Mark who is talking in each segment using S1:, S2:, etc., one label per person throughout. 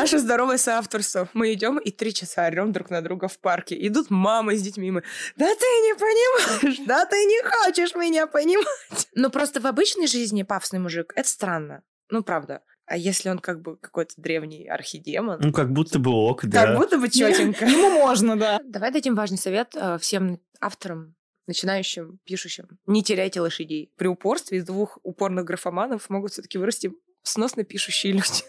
S1: Наше здоровое соавторство. Мы идем и три часа орем друг на друга в парке. Идут мамы с детьми, мы, да ты не понимаешь, да ты не хочешь меня понимать. Ну, просто в обычной жизни пафосный мужик, это странно. Ну, правда. А если он как бы какой-то древний архидемон?
S2: Ну, как будто бы ок, да.
S1: Как будто бы четенько.
S3: Ему можно, да.
S1: Давай дадим важный совет э, всем авторам, начинающим, пишущим. Не теряйте лошадей. При упорстве из двух упорных графоманов могут все-таки вырасти сносно пишущие люди.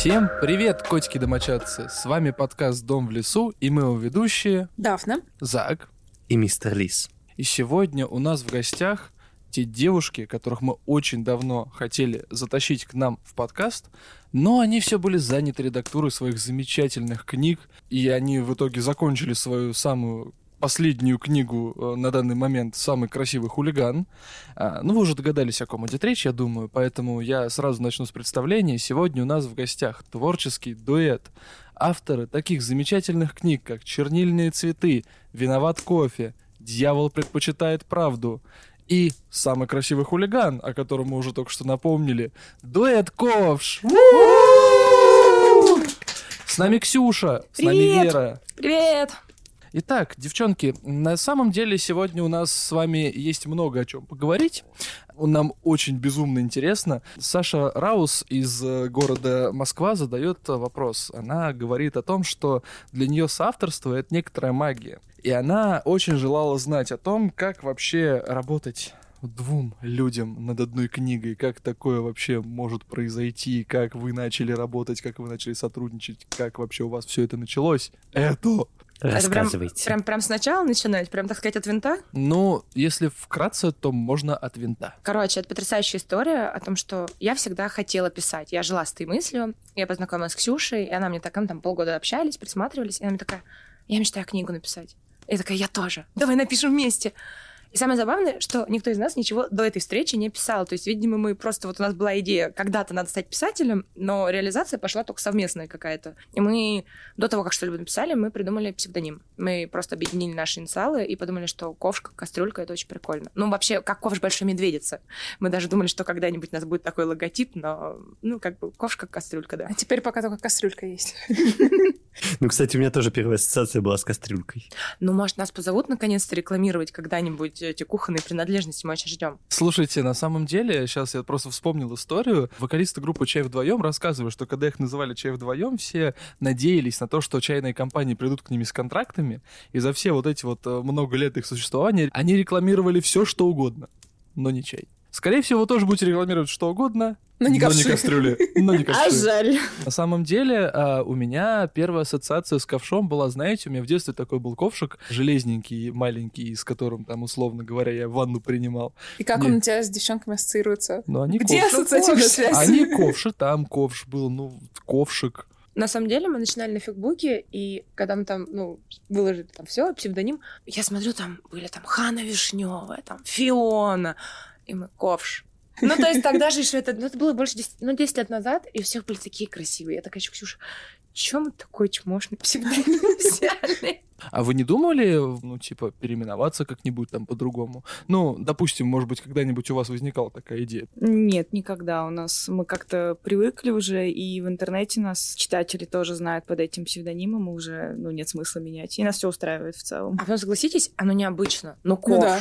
S4: Всем привет, котики-домочадцы! С вами подкаст «Дом в лесу» и мы его ведущие
S3: Дафна.
S4: Зак.
S2: И мистер Лис.
S4: И сегодня у нас в гостях те девушки, которых мы очень давно хотели затащить к нам в подкаст, но они все были заняты редактурой своих замечательных книг, и они в итоге закончили свою самую последнюю книгу э, на данный момент «Самый красивый хулиган». А, ну, вы уже догадались, о ком идет речь, я думаю, поэтому я сразу начну с представления. Сегодня у нас в гостях творческий дуэт. Авторы таких замечательных книг, как «Чернильные цветы», «Виноват кофе», «Дьявол предпочитает правду», и самый красивый хулиган, о котором мы уже только что напомнили, дуэт Ковш. С нами Ксюша, с нами
S3: Привет!
S4: Вера.
S1: Привет!
S4: Итак, девчонки, на самом деле сегодня у нас с вами есть много о чем поговорить. Нам очень безумно интересно. Саша Раус из э, города Москва задает вопрос. Она говорит о том, что для нее соавторство — это некоторая магия. И она очень желала знать о том, как вообще работать двум людям над одной книгой, как такое вообще может произойти, как вы начали работать, как вы начали сотрудничать, как вообще у вас все это началось. Это
S1: Это прям,
S2: Рассказывайте.
S1: прям, прям сначала начинать? Прям, так сказать, от винта?
S4: Ну, если вкратце, то можно от винта.
S1: Короче, это потрясающая история о том, что я всегда хотела писать. Я жила с этой мыслью, я познакомилась с Ксюшей, и она мне такая, мы там полгода общались, присматривались, и она мне такая, я мечтаю книгу написать. Я такая, я тоже. Давай напишем вместе. И самое забавное, что никто из нас ничего до этой встречи не писал. То есть, видимо, мы просто... Вот у нас была идея, когда-то надо стать писателем, но реализация пошла только совместная какая-то. И мы до того, как что-либо написали, мы придумали псевдоним. Мы просто объединили наши инициалы и подумали, что ковшка, кастрюлька — это очень прикольно. Ну, вообще, как ковш большой медведица. Мы даже думали, что когда-нибудь у нас будет такой логотип, но, ну, как бы ковшка, кастрюлька, да.
S3: А теперь пока только кастрюлька есть.
S2: Ну, кстати, у меня тоже первая ассоциация была с кастрюлькой.
S1: Ну, может, нас позовут наконец-то рекламировать когда-нибудь эти кухонные принадлежности, мы очень ждем.
S4: Слушайте, на самом деле, сейчас я просто вспомнил историю. Вокалисты группы «Чай вдвоем» рассказывали, что когда их называли «Чай вдвоем», все надеялись на то, что чайные компании придут к ними с контрактами, и за все вот эти вот э, много лет их существования они рекламировали все, что угодно, но не чай. Скорее всего, вы тоже будете рекламировать что угодно,
S3: Но не ковши.
S4: кастрюли. Но не
S3: А
S4: кастрюли.
S3: жаль.
S4: На самом деле, а, у меня первая ассоциация с ковшом была, знаете, у меня в детстве такой был ковшик, железненький, маленький, с которым, там, условно говоря, я ванну принимал.
S3: И как
S4: Не.
S3: он у тебя с девчонками ассоциируется?
S4: Но они
S3: Где
S4: ковш.
S3: ассоциативная связь?
S4: Они ковши, там ковш был, ну, ковшик.
S1: На самом деле мы начинали на фигбуке, и когда мы там, ну, выложили там все, псевдоним, я смотрю, там были там Хана Вишневая, там Фиона, и мы ковш. Ну, то есть тогда же еще это, ну, это было больше 10, ну, 10 лет назад, и у всех были такие красивые. Я такая, Ксюша, чем мы такой чмошный псевдоним взяли?
S4: А вы не думали, ну, типа, переименоваться как-нибудь там по-другому? Ну, допустим, может быть, когда-нибудь у вас возникала такая идея.
S5: Нет, никогда. У нас мы как-то привыкли уже, и в интернете нас читатели тоже знают под этим псевдонимом, и уже ну, нет смысла менять. И нас все устраивает в целом.
S1: А потом, согласитесь, оно необычно, но
S3: Ну да.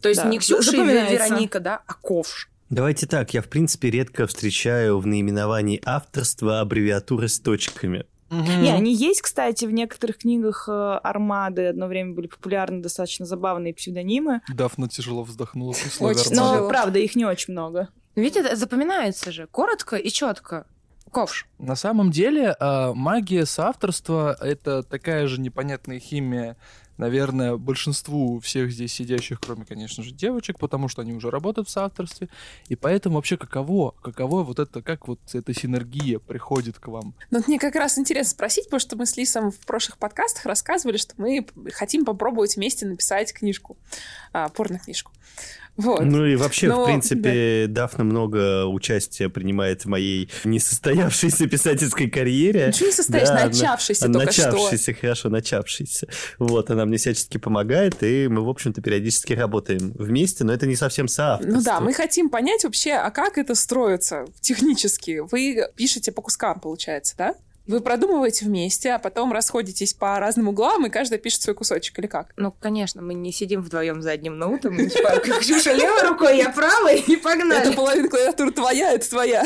S1: То есть
S5: Да.
S1: не Ксюша и
S5: Запоминается.
S1: Вероника, да, а ковш.
S2: Давайте так, я, в принципе, редко встречаю в наименовании авторства аббревиатуры с точками.
S5: Не, они есть, кстати, в некоторых книгах э, Армады одно время были популярны достаточно забавные псевдонимы.
S4: Дафна тяжело вздохнула при слове
S3: Очень.
S5: Но,
S3: тяжело.
S5: правда, их не очень много.
S1: Видите, запоминается же. Коротко и четко. Ковш.
S4: На самом деле, а, магия соавторства — это такая же непонятная химия, наверное, большинству всех здесь сидящих, кроме, конечно же, девочек, потому что они уже работают в соавторстве. И поэтому вообще каково, каково вот это, как вот эта синергия приходит к вам?
S3: Ну, вот мне как раз интересно спросить, потому что мы с Лисом в прошлых подкастах рассказывали, что мы хотим попробовать вместе написать книжку, а, порно-книжку. Вот.
S2: Ну и вообще,
S3: Но,
S2: в принципе, Дафна много участия принимает в моей несостоявшейся писательской карьере.
S3: Ничего не состоишь,
S2: Да,
S3: начавшийся
S2: на-
S3: только что.
S2: Начавшийся, хорошо, начавшийся. Вот, она мне всячески помогает, и мы, в общем-то, периодически работаем вместе, но это не совсем соавторство.
S3: Ну да, мы хотим понять вообще, а как это строится технически. Вы пишете по кускам, получается, да? Вы продумываете вместе, а потом расходитесь по разным углам, и каждая пишет свой кусочек, или как?
S1: Ну, конечно, мы не сидим вдвоем за одним ноутом. и Ксюша левой рукой, я правой, и
S3: Это
S1: погнали.
S3: половина клавиатуры твоя, это твоя.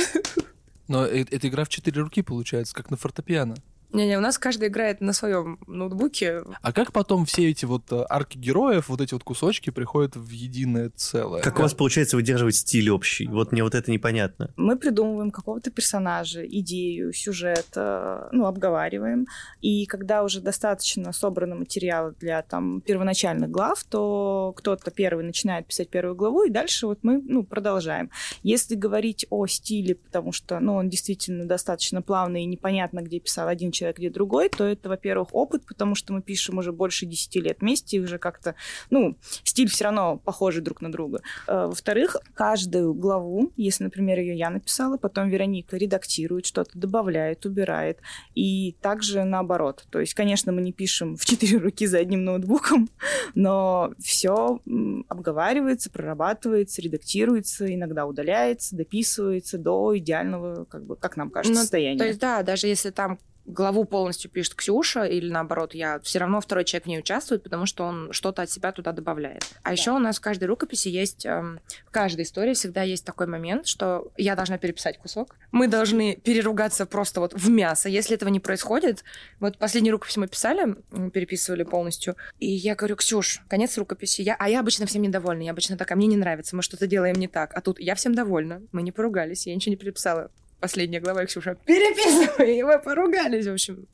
S4: Но э- эта игра в четыре руки получается, как на фортепиано.
S1: Не-не, у нас каждый играет на своем ноутбуке.
S4: А как потом все эти вот э, арки героев, вот эти вот кусочки приходят в единое целое?
S2: Как у вас получается выдерживать стиль общий? Вот мне вот это непонятно.
S5: Мы придумываем какого-то персонажа, идею, сюжет, э, ну, обговариваем. И когда уже достаточно собрано материала для там первоначальных глав, то кто-то первый начинает писать первую главу, и дальше вот мы, ну, продолжаем. Если говорить о стиле, потому что, ну, он действительно достаточно плавный и непонятно, где писал один человек, где другой, то это, во-первых, опыт, потому что мы пишем уже больше 10 лет вместе, и уже как-то, ну, стиль все равно похожий друг на друга. Э, Во-вторых, каждую главу, если, например, ее я написала, потом Вероника редактирует, что-то добавляет, убирает. И также наоборот. То есть, конечно, мы не пишем в четыре руки за одним ноутбуком, но все обговаривается, прорабатывается, редактируется, иногда удаляется, дописывается до идеального, как бы, как нам кажется,
S1: Ну,
S5: состояния.
S1: То есть, да, даже если там главу полностью пишет Ксюша, или наоборот, я все равно второй человек в ней участвует, потому что он что-то от себя туда добавляет. А еще у нас в каждой рукописи есть, эм, в каждой истории всегда есть такой момент, что я должна переписать кусок. Мы должны переругаться просто вот в мясо. Если этого не происходит, вот последнюю рукопись мы писали, переписывали полностью, и я говорю, Ксюш, конец рукописи. Я... А я обычно всем недовольна. Я обычно такая, мне не нравится, мы что-то делаем не так. А тут я всем довольна. Мы не поругались, я ничего не переписала последняя глава, и Ксюша, переписывай, и мы поругались, в общем.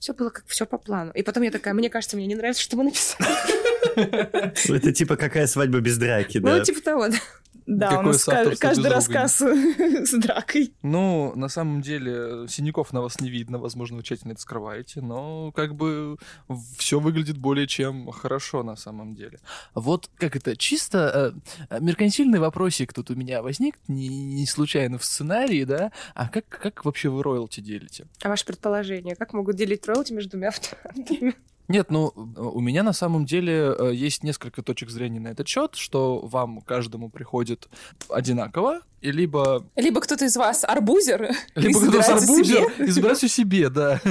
S1: Все было как все по плану. И потом я такая, мне кажется, мне не нравится, что мы написали.
S2: Это типа какая свадьба без драки, да?
S1: Ну, типа того, да.
S5: Да,
S4: Какое
S5: у нас каждый рассказ с дракой.
S4: Ну, на самом деле, синяков на вас не видно, возможно, вы тщательно это скрываете, но как бы все выглядит более чем хорошо на самом деле. Вот как это, чисто э, меркантильный вопросик тут у меня возник, не, не случайно в сценарии, да? А как, как вообще вы роялти делите?
S1: А ваше предположение, как могут делить роялти между двумя авторами?
S4: Нет, ну, у меня на самом деле э, есть несколько точек зрения на этот счет, что вам каждому приходит одинаково, и либо
S3: Либо кто-то из вас арбузер,
S4: либо кто-то
S3: за
S4: арбузер
S3: себе.
S4: и себе, да.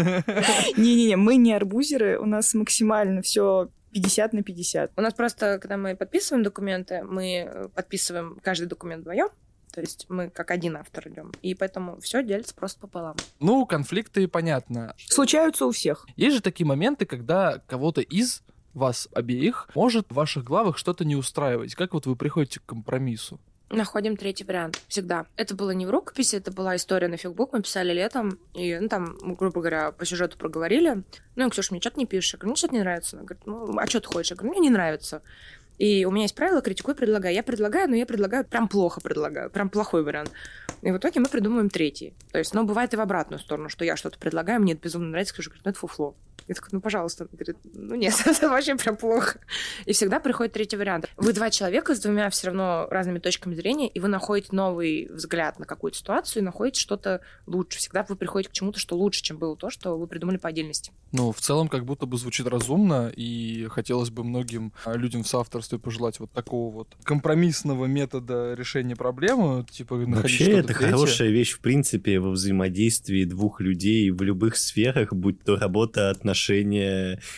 S5: Не-не-не, мы не арбузеры, у нас максимально все 50 на 50.
S1: У нас просто, когда мы подписываем документы, мы э, подписываем каждый документ вдвоем. То есть мы как один автор идем. И поэтому все делится просто пополам.
S4: Ну, конфликты понятно.
S5: Случаются у всех.
S4: Есть же такие моменты, когда кого-то из вас обеих может в ваших главах что-то не устраивать. Как вот вы приходите к компромиссу?
S1: Находим третий вариант. Всегда. Это было не в рукописи, это была история на фигбук, мы писали летом, и, ну, там, грубо говоря, по сюжету проговорили. Ну, Ксюша, мне что-то не пишешь. Я говорю, мне что-то не нравится. Она говорит, ну, а что ты хочешь? Я говорю, мне не нравится. И у меня есть правило, критикуй, предлагай. Я предлагаю, но я предлагаю прям плохо предлагаю, прям плохой вариант. И в итоге мы придумываем третий. То есть, ну, бывает и в обратную сторону, что я что-то предлагаю, мне это безумно нравится, Ксюша говорит, ну, это фуфло. Я такая, ну, пожалуйста. Она говорит, ну, нет, это вообще прям плохо. И всегда приходит третий вариант. Вы два человека с двумя все равно разными точками зрения, и вы находите новый взгляд на какую-то ситуацию и находите что-то лучше. Всегда вы приходите к чему-то, что лучше, чем было то, что вы придумали по отдельности.
S4: Ну, в целом, как будто бы звучит разумно, и хотелось бы многим а, людям в соавторстве пожелать вот такого вот компромиссного метода решения проблемы, типа находить
S2: Вообще, это
S4: третье.
S2: хорошая вещь, в принципе, во взаимодействии двух людей в любых сферах, будь то работа, отношения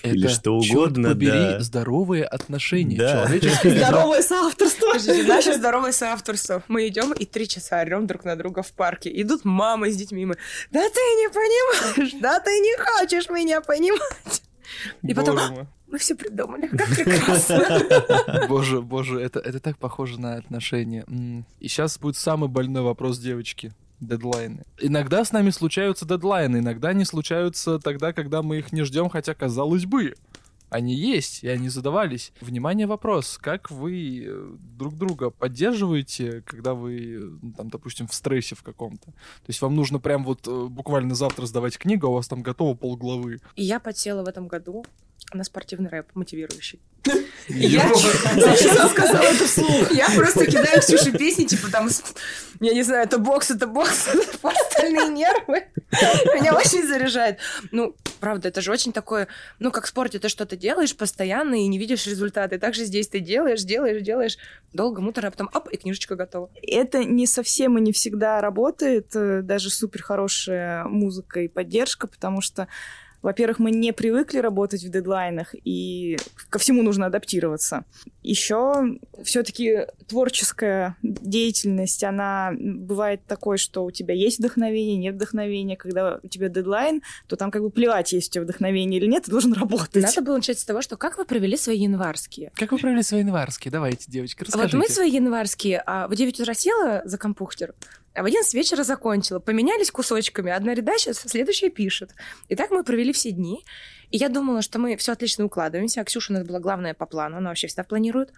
S4: Это,
S2: или что угодно,
S4: побери,
S2: да.
S4: здоровые отношения.
S2: Да.
S5: Здоровое соавторство.
S1: Наше здоровое соавторство. Мы идем и три часа орем друг на друга в парке. Идут мамы с детьми, мы, да ты не понимаешь, да ты не хочешь меня понимать. И потом,
S4: Боже
S1: «А,
S4: мой.
S1: мы все придумали, как прекрасно.
S4: Боже, боже, это, это так похоже на отношения. И сейчас будет самый больной вопрос девочки. Дедлайны. Иногда с нами случаются дедлайны, иногда они случаются тогда, когда мы их не ждем, хотя казалось бы. Они есть, и они задавались. Внимание, вопрос. Как вы э, друг друга поддерживаете, когда вы, э, там, допустим, в стрессе в каком-то? То есть вам нужно прям вот э, буквально завтра сдавать книгу, а у вас там готово полглавы.
S1: И я подсела в этом году на спортивный рэп, мотивирующий.
S4: Я
S1: Зачем сказала это вслух? Я просто кидаю Ксюше песни, типа там, я не знаю, это бокс, это бокс, это остальные нервы. Меня очень заряжает. Ну, правда, это же очень такое, ну, как в спорте, ты что-то делаешь постоянно и не видишь результаты. Так же здесь ты делаешь, делаешь, делаешь, долго, муторно, а потом, оп, и книжечка готова.
S5: Это не совсем и не всегда работает, э, даже супер хорошая музыка и поддержка, потому что во-первых, мы не привыкли работать в дедлайнах, и ко всему нужно адаптироваться. Еще все-таки творческая деятельность, она бывает такой, что у тебя есть вдохновение, нет вдохновения. Когда у тебя дедлайн, то там как бы плевать, есть у тебя вдохновение или нет, ты должен работать.
S1: Надо было начать с того, что как вы провели свои январские?
S4: Как вы провели свои январские? Давайте, девочки, расскажите.
S1: Вот мы свои январские, а в 9 утра села за компьютер, а в 11 вечера закончила. Поменялись кусочками. Одна редача, следующая пишет. И так мы провели все дни. И я думала, что мы все отлично укладываемся. А Ксюша у нас была главная по плану. Она вообще всегда планирует.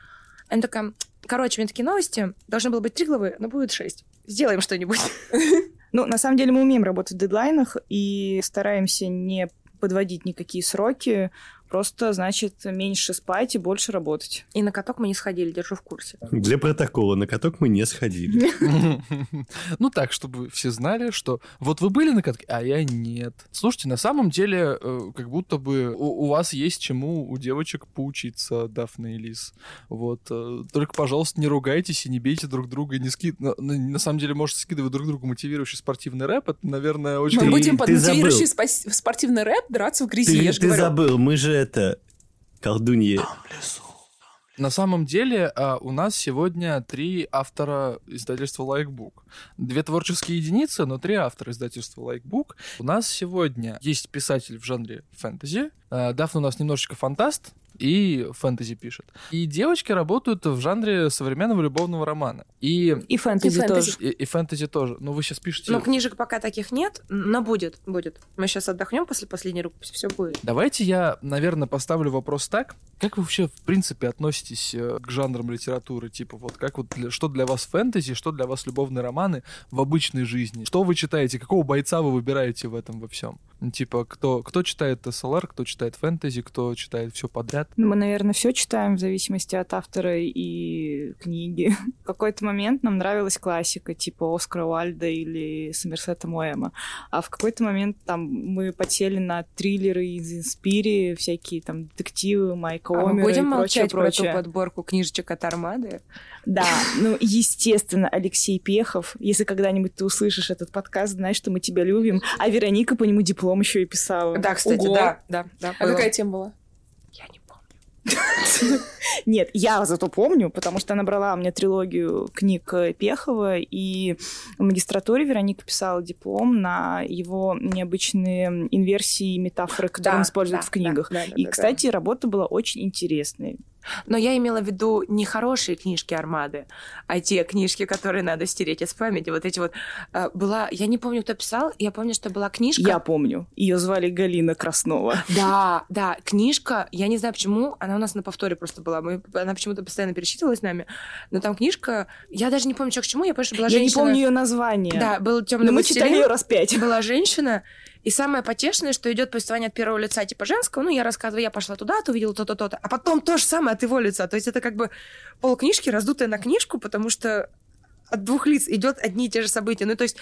S1: Она такая, короче, у меня такие новости. Должно было быть три главы, но будет шесть. Сделаем что-нибудь.
S5: Ну, на самом деле мы умеем работать в дедлайнах и стараемся не подводить никакие сроки, Просто, значит, меньше спать и больше работать.
S1: И на каток мы не сходили, держу в курсе.
S2: Для протокола, на каток мы не сходили.
S4: Ну так, чтобы все знали, что вот вы были на катке, а я нет. Слушайте, на самом деле, э, как будто бы у вас есть чему у девочек поучиться, Дафна и Лис. Вот. Э, только, пожалуйста, не ругайтесь и не бейте друг друга, и не скид... На самом деле, можете скидывать друг другу мотивирующий спортивный рэп. Это, наверное, очень...
S3: Мы будем под мотивирующий спортивный рэп драться в грязи, я же
S2: Ты забыл, мы же это колдуньи.
S4: На самом деле а, у нас сегодня три автора издательства Лайкбук. Две творческие единицы, но три автора издательства LikeBook. У нас сегодня есть писатель в жанре фэнтези. А, Дафна у нас немножечко фантаст, и фэнтези пишет. И девочки работают в жанре современного любовного романа. И,
S5: и фэнтези, и тоже.
S4: И, и фэнтези тоже. Ну, вы сейчас пишете...
S1: Ну, книжек пока таких нет, но будет, будет. Мы сейчас отдохнем после последней рукописи, все будет.
S4: Давайте я, наверное, поставлю вопрос так. Как вы вообще, в принципе, относитесь э, к жанрам литературы? Типа, вот как вот, для, что для вас фэнтези, что для вас любовные романы в обычной жизни? Что вы читаете? Какого бойца вы выбираете в этом во всем? Типа, кто, кто читает СЛР, кто читает фэнтези, кто читает все подряд?
S5: Ну, мы, наверное, все читаем в зависимости от автора и книги. В какой-то момент нам нравилась классика, типа Оскара Уальда или Сомерсета Моэма. А в какой-то момент там мы подсели на триллеры из Инспири, всякие там детективы, Майка а Омера
S1: будем
S5: и
S1: молчать
S5: прочее,
S1: про эту подборку книжечек от Армады?
S5: Да, ну, естественно, Алексей Пехов. Если когда-нибудь ты услышишь этот подкаст, знаешь, что мы тебя любим. А Вероника по нему диплом еще и писала.
S1: Да, кстати,
S3: Ого.
S1: да, да, да.
S3: А
S1: было.
S3: какая тема была?
S1: Я не помню.
S5: Нет, я зато помню, потому что она брала у меня трилогию книг Пехова, и в магистратуре Вероника писала диплом на его необычные инверсии и метафоры, которые
S1: Да,
S5: он использует
S1: да,
S5: в книгах.
S1: да,
S5: и, кстати, работа была очень интересной.
S1: Но я имела в виду не хорошие книжки Армады, а те книжки, которые надо стереть из памяти. Вот эти вот. э, Была... Я не помню, кто писал. Я помню, что была книжка.
S5: Я помню. Ее звали Галина Краснова.
S1: Да, да, книжка, я не знаю почему, она у нас на повторе просто была, мы, она почему-то постоянно пересчитывалась с нами, но там книжка, я даже не помню, что к чему, я помню, что была
S5: Я не
S1: женщина.
S5: помню ее название.
S1: Да, был темный
S5: Но мы читали ее раз пять.
S1: была женщина, и самое потешное, что идет повествование от первого лица, типа женского, ну, я рассказываю, я пошла туда, ты увидела то-то, то-то, а потом то же самое от его лица. То есть это как бы полкнижки, раздутая на книжку, потому что от двух лиц идет одни и те же события. Ну, то есть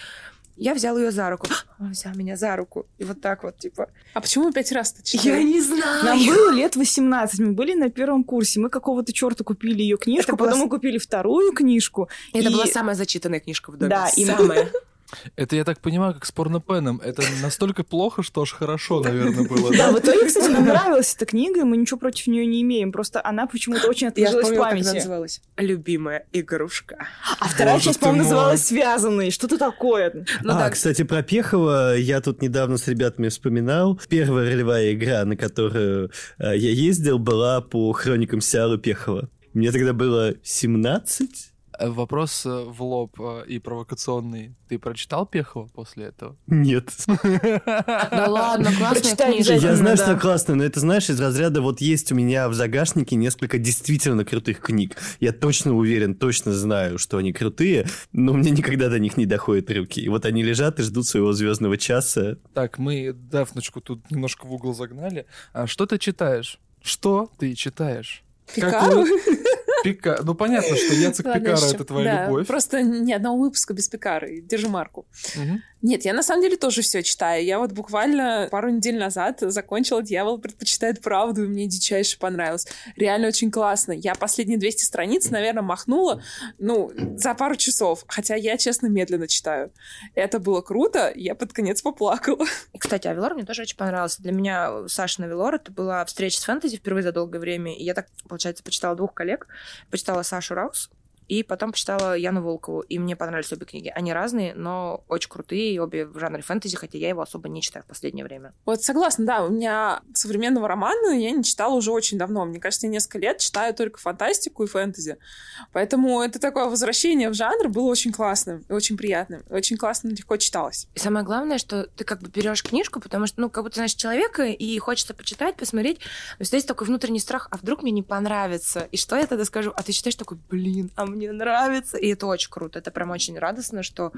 S1: я взял ее за руку, он взял меня за руку, и вот так вот, типа...
S3: А почему пять раз-то
S1: Я
S3: читали?
S1: не знаю.
S5: Нам было лет 18, мы были на первом курсе, мы какого-то черта купили ее книжку,
S1: Это была
S5: потом
S1: с-
S5: мы купили вторую книжку.
S1: Это
S5: и-
S1: была самая зачитанная книжка в доме.
S5: Да, и-
S1: самая.
S4: Это, я так понимаю, как с порнопеном. Это настолько плохо, что аж хорошо, наверное, было.
S5: Да,
S4: Да?
S5: в итоге, кстати, нам нравилась эта книга, и мы ничего против нее не имеем. Просто она почему-то очень отложилась в
S1: вспомнила, как она
S5: памяти.
S1: называлась. Любимая игрушка.
S5: А вторая часть, по-моему, называлась «Связанные». Что-то такое.
S1: Ну
S2: а, кстати, про Пехова я тут недавно с ребятами вспоминал. Первая ролевая игра, на которую э, я ездил, была по хроникам Сиару Пехова. Мне тогда было 17.
S4: Э, Вопрос э, в лоб э, и провокационный. Ты прочитал Пехова после этого?
S2: Нет.
S1: Да ладно, классная книжка.
S2: Я знаю, что классно, но это, знаешь, из разряда вот есть у меня в загашнике несколько действительно крутых книг. Я точно уверен, точно знаю, что они крутые, но мне никогда до них не доходят руки. И вот они лежат и ждут своего звездного часа.
S4: Так, мы Дафночку тут немножко в угол загнали. А что ты читаешь? Что ты читаешь?
S3: Пикару?
S4: Пика... Ну, понятно, что Яцек Пикара — это твоя
S3: да,
S4: любовь.
S3: Просто ни одного выпуска без Пикары. Держи марку. Нет, я на самом деле тоже все читаю. Я вот буквально пару недель назад закончила «Дьявол предпочитает правду», и мне дичайше понравилось. Реально очень классно. Я последние 200 страниц, наверное, махнула, ну, за пару часов. Хотя я, честно, медленно читаю. Это было круто, я под конец поплакала.
S1: И, кстати, Авелор мне тоже очень понравился. Для меня Саша Авелор это была встреча с фэнтези впервые за долгое время. И я так, получается, почитала двух коллег. Почитала Сашу Раус, и потом почитала Яну Волкову. И мне понравились обе книги. Они разные, но очень крутые, и обе в жанре фэнтези, хотя я его особо не читаю в последнее время.
S3: Вот согласна, да, у меня современного романа я не читала уже очень давно. Мне кажется, я несколько лет читаю только фантастику и фэнтези. Поэтому это такое возвращение в жанр было очень классным и очень приятным. И Очень классно, легко читалось.
S1: И самое главное, что ты как бы берешь книжку, потому что, ну, как будто знаешь человека, и хочется почитать, посмотреть. Но всегда есть такой внутренний страх, а вдруг мне не понравится? И что я тогда скажу? А ты читаешь такой, блин, а мне нравится. И это очень круто. Это прям очень радостно, что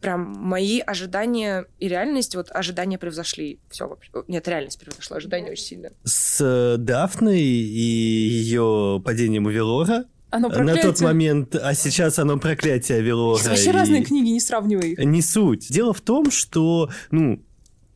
S1: прям мои ожидания и реальность, вот ожидания превзошли. Все вообще. Нет, реальность превзошла ожидания очень сильно.
S2: С э, Дафной и ее падением у Велора
S3: Оно
S2: на
S3: проклятие.
S2: тот момент, а сейчас оно проклятие Велора.
S3: Это вообще
S2: и-
S3: разные книги, не сравнивай их.
S2: Не суть. Дело в том, что, ну,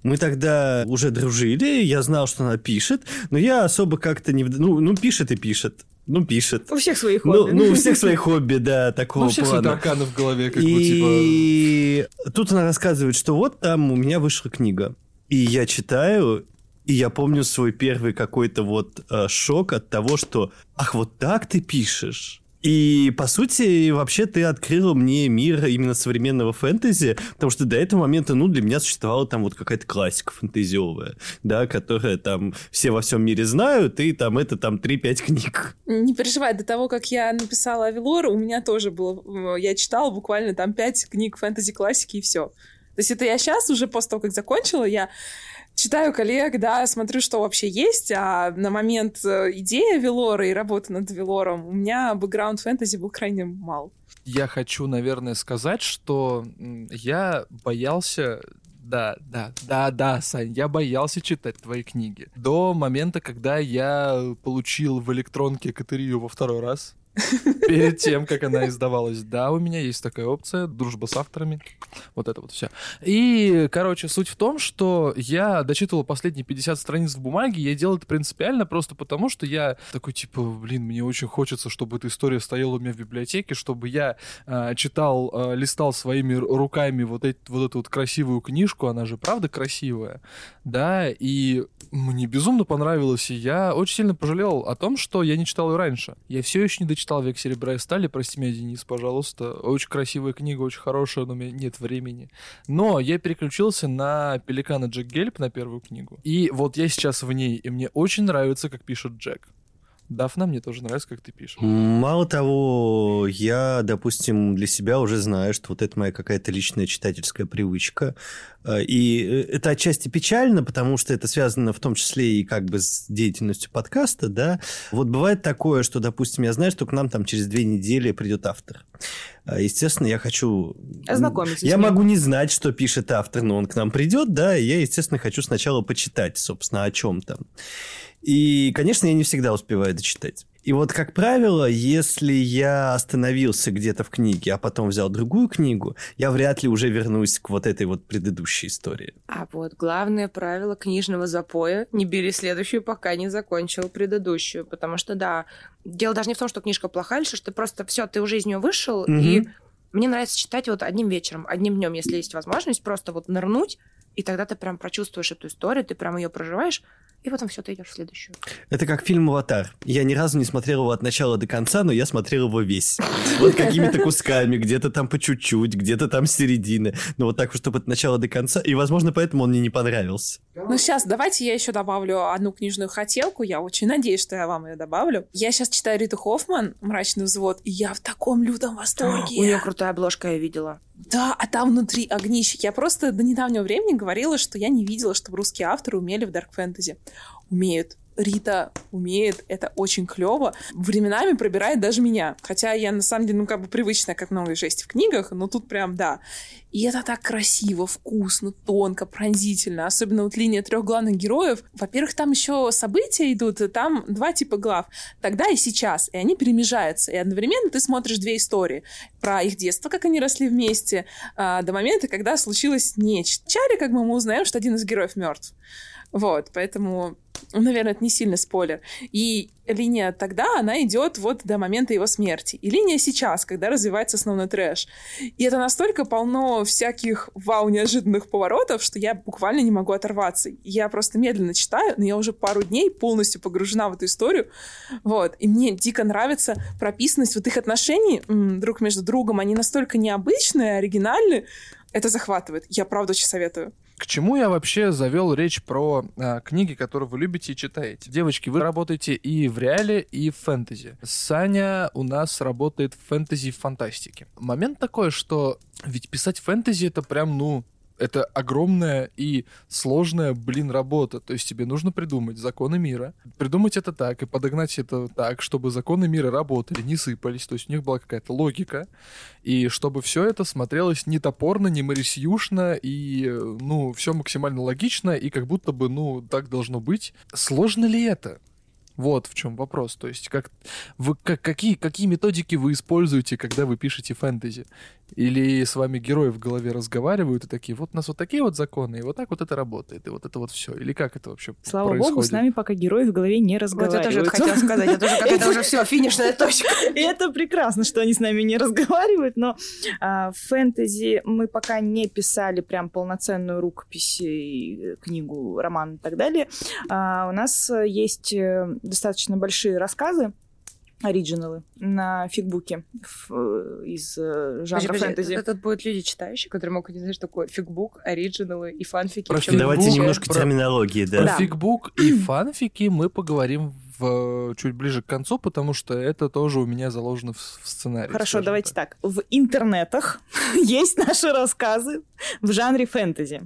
S2: мы тогда уже дружили, я знал, что она пишет, но я особо как-то не... Ну, ну пишет и пишет. Ну, пишет.
S5: У всех своих
S2: Ну,
S5: хобби.
S2: ну, у всех свои хобби, да, такого
S4: Ну, все свои
S2: плана.
S4: тараканы в голове, как бы, типа...
S2: И тут она рассказывает, что вот там у меня вышла книга. И я читаю, и я помню свой первый какой-то вот э, шок от того, что «Ах, вот так ты пишешь?» И, по сути, вообще ты открыла мне мир именно современного фэнтези, потому что до этого момента, ну, для меня существовала там вот какая-то классика фэнтезиовая, да, которая там все во всем мире знают, и там это там 3-5 книг.
S3: Не переживай, до того, как я написала Авелора, у меня тоже было... э, Я читала буквально там пять книг фэнтези-классики и все. То есть это я сейчас уже после того, как закончила, я читаю коллег, да, смотрю, что вообще есть, а на момент э, идеи Велора и работы над Велором у меня бэкграунд фэнтези был крайне мал.
S4: Я хочу, наверное, сказать, что я боялся... Да, да, да, да, Сань, я боялся читать твои книги. До момента, когда я получил в электронке Катерию во второй раз. Перед тем, как она издавалась. Да, у меня есть такая опция, дружба с авторами. Вот это вот все. И, короче, суть в том, что я дочитывал последние 50 страниц в бумаге, я делал это принципиально просто потому, что я такой, типа, блин, мне очень хочется, чтобы эта история стояла у меня в библиотеке, чтобы я а, читал, а, листал своими ру- руками вот, эти, вот эту вот красивую книжку, она же правда красивая, да, и мне безумно понравилось, и я очень сильно пожалел о том, что я не читал ее раньше. Я все еще не дочитал «Век серебра и стали», прости меня, Денис, пожалуйста. Очень красивая книга, очень хорошая, но у меня нет времени. Но я переключился на «Пеликана Джек Гельп», на первую книгу. И вот я сейчас в ней, и мне очень нравится, как пишет Джек. Дафна, мне тоже нравится, как ты пишешь.
S2: Мало того, я, допустим, для себя уже знаю, что вот это моя какая-то личная читательская привычка. Э, И это отчасти печально, потому что это связано в том числе и как бы с деятельностью подкаста, да. Вот бывает такое, что, допустим, я знаю, что к нам там через две недели придет автор. Э, Естественно, я хочу...
S5: Ознакомиться с
S2: Я могу не знать, что пишет автор, но он к нам придет, да, и я, естественно, хочу сначала почитать, собственно, о чем там. И, конечно, я не всегда успеваю дочитать. И вот, как правило, если я остановился где-то в книге, а потом взял другую книгу, я вряд ли уже вернусь к вот этой вот предыдущей истории.
S1: А вот главное правило книжного запоя — не бери следующую, пока не закончил предыдущую. Потому что, да, дело даже не в том, что книжка плохая, или что ты просто все, ты уже из нее вышел,
S2: Мгм.
S1: и мне нравится читать вот одним вечером, одним днем, если есть возможность, просто вот нырнуть, и тогда ты прям прочувствуешь эту историю, ты прям ее проживаешь, и потом все, ты идешь в следующую.
S2: Это как фильм «Аватар». Я ни разу не смотрел его от начала до конца, но я смотрел его весь. Вот какими-то кусками, где-то там по чуть-чуть, где-то там середины. Но вот так вот, чтобы от начала до конца. И, возможно, поэтому он мне не понравился.
S3: Ну, сейчас давайте я еще добавлю одну книжную хотелку. Я очень надеюсь, что я вам ее добавлю. Я сейчас читаю Риту Хоффман «Мрачный взвод», и я в таком лютом восторге.
S1: У нее крутая обложка, я видела.
S3: Да, а там внутри огнище. Я просто до недавнего времени говорила, что я не видела, чтобы русские авторы умели в дарк фэнтези. Умеют. Рита умеет, это очень клево. Временами пробирает даже меня. Хотя я, на самом деле, ну, как бы привычная, как много жести в книгах, но тут прям, да. И это так красиво, вкусно, тонко, пронзительно. Особенно вот линия трех главных героев. Во-первых, там еще события идут, там два типа глав. Тогда и сейчас. И они перемежаются. И одновременно ты смотришь две истории. Про их детство, как они росли вместе, а, до момента, когда случилось нечто. Чаре, как бы мы узнаем, что один из героев мертв. Вот, поэтому ну, наверное, это не сильно спойлер. И линия тогда, она идет вот до момента его смерти. И линия сейчас, когда развивается основной трэш. И это настолько полно всяких вау неожиданных поворотов, что я буквально не могу оторваться. Я просто медленно читаю, но я уже пару дней полностью погружена в эту историю. Вот. И мне дико нравится прописанность вот их отношений друг между другом. Они настолько необычные, оригинальные. Это захватывает. Я правда очень советую.
S4: К чему я вообще завел речь про а, книги, которые вы любите и читаете? Девочки, вы работаете и в реале, и в фэнтези. Саня у нас работает в фэнтези и фантастике. Момент такой, что ведь писать фэнтези это прям, ну, это огромная и сложная, блин, работа. То есть тебе нужно придумать законы мира, придумать это так и подогнать это так, чтобы законы мира работали, не сыпались, то есть у них была какая-то логика, и чтобы все это смотрелось не топорно, не марисьюшно, и, ну, все максимально логично, и как будто бы, ну, так должно быть. Сложно ли это? Вот в чем вопрос. То есть, как, вы, как, какие, какие методики вы используете, когда вы пишете фэнтези? Или с вами герои в голове разговаривают и такие, вот у нас вот такие вот законы, и вот так вот это работает, и вот это вот все. Или как это вообще
S5: Слава
S4: происходит?
S5: богу, с нами пока герои в голове не разговаривают.
S1: Вот я тоже это хотела сказать. Это уже какая-то уже все, финишная точка.
S5: И это прекрасно, что они с нами не разговаривают, но а, в фэнтези мы пока не писали прям полноценную рукопись, и книгу, роман и так далее. А, у нас есть э, достаточно большие рассказы, оригиналы на фигбуке в- из э, жанра
S1: Подожди, подожди,
S5: фэнтези.
S1: Это, это будут люди читающие, которые могут не знать, что такое фигбук, оригиналы и фанфики.
S4: Про
S2: Давайте немножко
S4: про-
S2: терминологии,
S4: Про
S2: да.
S5: Да.
S4: фигбук и фанфики мы поговорим в, чуть ближе к концу, потому что это тоже у меня заложено в, в сценарии.
S5: Хорошо, давайте так. В интернетах есть наши рассказы в жанре фэнтези.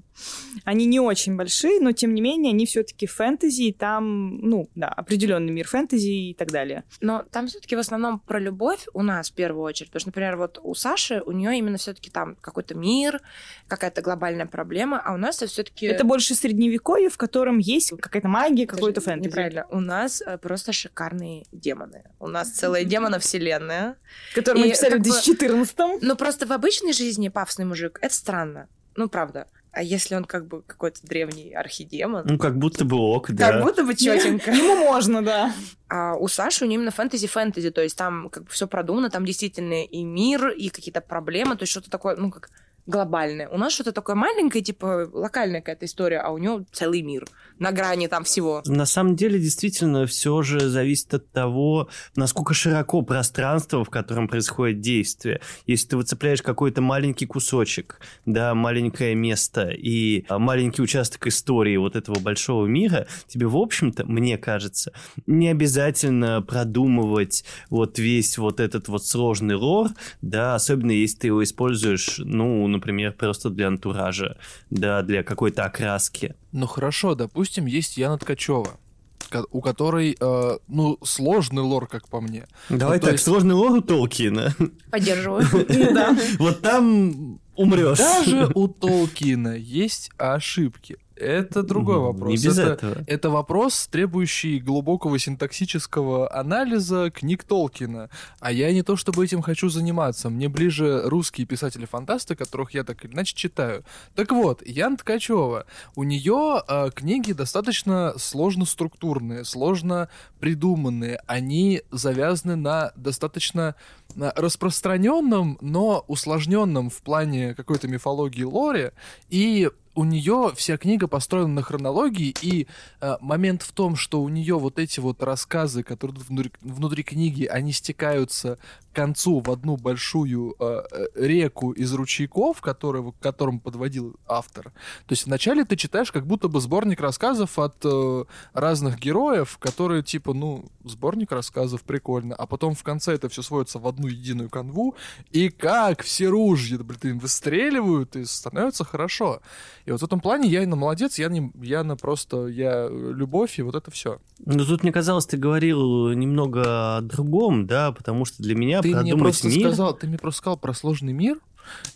S5: Они не очень большие, но тем не менее они все-таки фэнтези, и там, ну, да, определенный мир фэнтези и так далее.
S1: Но там все-таки в основном про любовь у нас в первую очередь. Потому что, например, вот у Саши, у нее именно все-таки там какой-то мир, какая-то глобальная проблема, а у нас это все-таки...
S5: Это больше средневековье, в котором есть какая-то магия, какой-то фэнтези.
S1: Неправильно. У нас э, просто шикарные демоны. У нас целая демона-вселенная.
S5: Который мы писали в
S1: как бы-
S5: 2014
S1: Но просто в обычной жизни пафосный мужик — это странно. Ну, правда. А если он как бы какой-то древний архидемон,
S2: Ну, как будто бы ок, да.
S1: как будто бы четенько.
S5: Ему можно, да.
S1: А у Саши у нее именно фэнтези-фэнтези, то есть там как бы все продумано, там действительно и мир, и какие-то проблемы, то есть что-то такое, ну, как глобальное. У нас что-то такое маленькое, типа локальная какая-то история, а у него целый мир на грани там всего.
S2: На самом деле, действительно, все же зависит от того, насколько широко пространство, в котором происходит действие. Если ты выцепляешь какой-то маленький кусочек, да, маленькое место и а, маленький участок истории вот этого большого мира, тебе, в общем-то, мне кажется, не обязательно продумывать вот весь вот этот вот сложный лор, да, особенно если ты его используешь, ну, например, просто для антуража, да, для какой-то окраски.
S4: Ну хорошо, допустим, есть Яна Ткачева, у которой, э, ну, сложный лор, как по мне.
S2: Давай
S4: Ну,
S2: так,
S4: есть-
S2: сложный лор у Толкина.
S1: Поддерживаю.
S5: Да.
S2: Вот там умрешь.
S4: Даже у Толкина есть ошибки. Это другой вопрос.
S2: Не без
S4: это,
S2: этого.
S4: это вопрос, требующий глубокого синтаксического анализа книг Толкина. А я не то чтобы этим хочу заниматься. Мне ближе русские писатели-фантасты, которых я так или иначе читаю. Так вот, Ян Ткачева. У нее э, книги достаточно сложно структурные, сложно придуманные. Они завязаны на достаточно на распространенном, но усложненном в плане какой-то мифологии лоре. И у нее вся книга построена на хронологии, и э, момент в том, что у нее вот эти вот рассказы, которые внутри, внутри книги, они стекаются концу в одну большую э, э, реку из ручейков, которые, к которым подводил автор. То есть вначале ты читаешь как будто бы сборник рассказов от э, разных героев, которые типа, ну, сборник рассказов, прикольно, а потом в конце это все сводится в одну единую канву, и как все ружья, блин, выстреливают, и становится хорошо. И вот в этом плане я на молодец, я не, я на просто, я любовь, и вот это все.
S2: Ну, тут, мне казалось, ты говорил немного о другом, да, потому что для меня
S4: Ты мне
S2: продумать
S4: просто
S2: мир...
S4: сказал, ты мне просто сказал про сложный мир,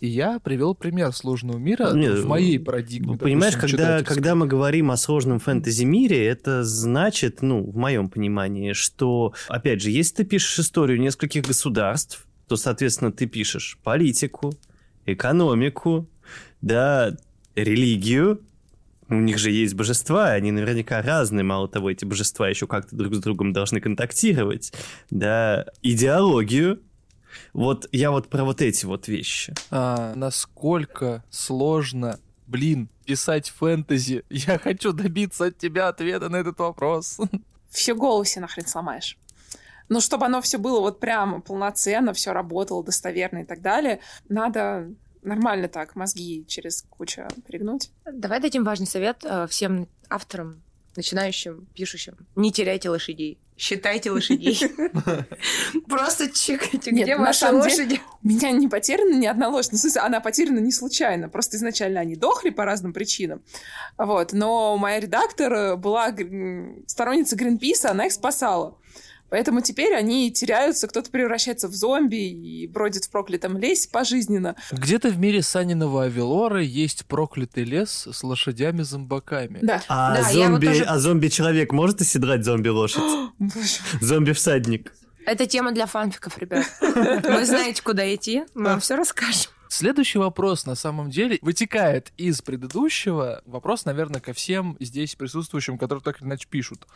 S4: и я привел пример сложного мира
S2: Нет,
S4: в моей парадигме.
S2: Понимаешь,
S4: допустим,
S2: когда, когда мы говорим о сложном фэнтези-мире, это значит, ну, в моем понимании, что, опять же, если ты пишешь историю нескольких государств, то, соответственно, ты пишешь политику, экономику, да, религию, у них же есть божества, они наверняка разные, мало того, эти божества еще как-то друг с другом должны контактировать, да, идеологию, вот я вот про вот эти вот вещи.
S4: А, насколько сложно, блин, писать фэнтези? Я хочу добиться от тебя ответа на этот вопрос.
S3: Все голову себе нахрен сломаешь. Но чтобы оно все было вот прямо полноценно, все работало достоверно и так далее, надо нормально так мозги через кучу перегнуть.
S1: Давай дадим важный совет э, всем авторам, начинающим, пишущим. Не теряйте лошадей. Считайте лошадей. Просто чекайте, где ваши лошади.
S3: У меня не потеряна ни одна лошадь. Ну, в смысле, она потеряна не случайно. Просто изначально они дохли по разным причинам. Вот. Но моя редактор была сторонница Гринписа, она их спасала. Поэтому теперь они теряются, кто-то превращается в зомби и бродит в проклятом лесе пожизненно.
S4: Где-то в мире Саниного Авелора есть проклятый лес с лошадями-зомбаками.
S3: Да.
S2: А,
S1: Да,
S2: зомби,
S1: тоже-
S2: а зомби-человек может оседлать зомби-лошадь? Зомби-всадник.
S1: Это тема для фанфиков, ребят. Вы знаете, куда идти, мы вам все расскажем.
S4: Следующий вопрос, на самом деле, вытекает из предыдущего. Вопрос, наверное, ко всем здесь присутствующим, которые так или иначе пишут.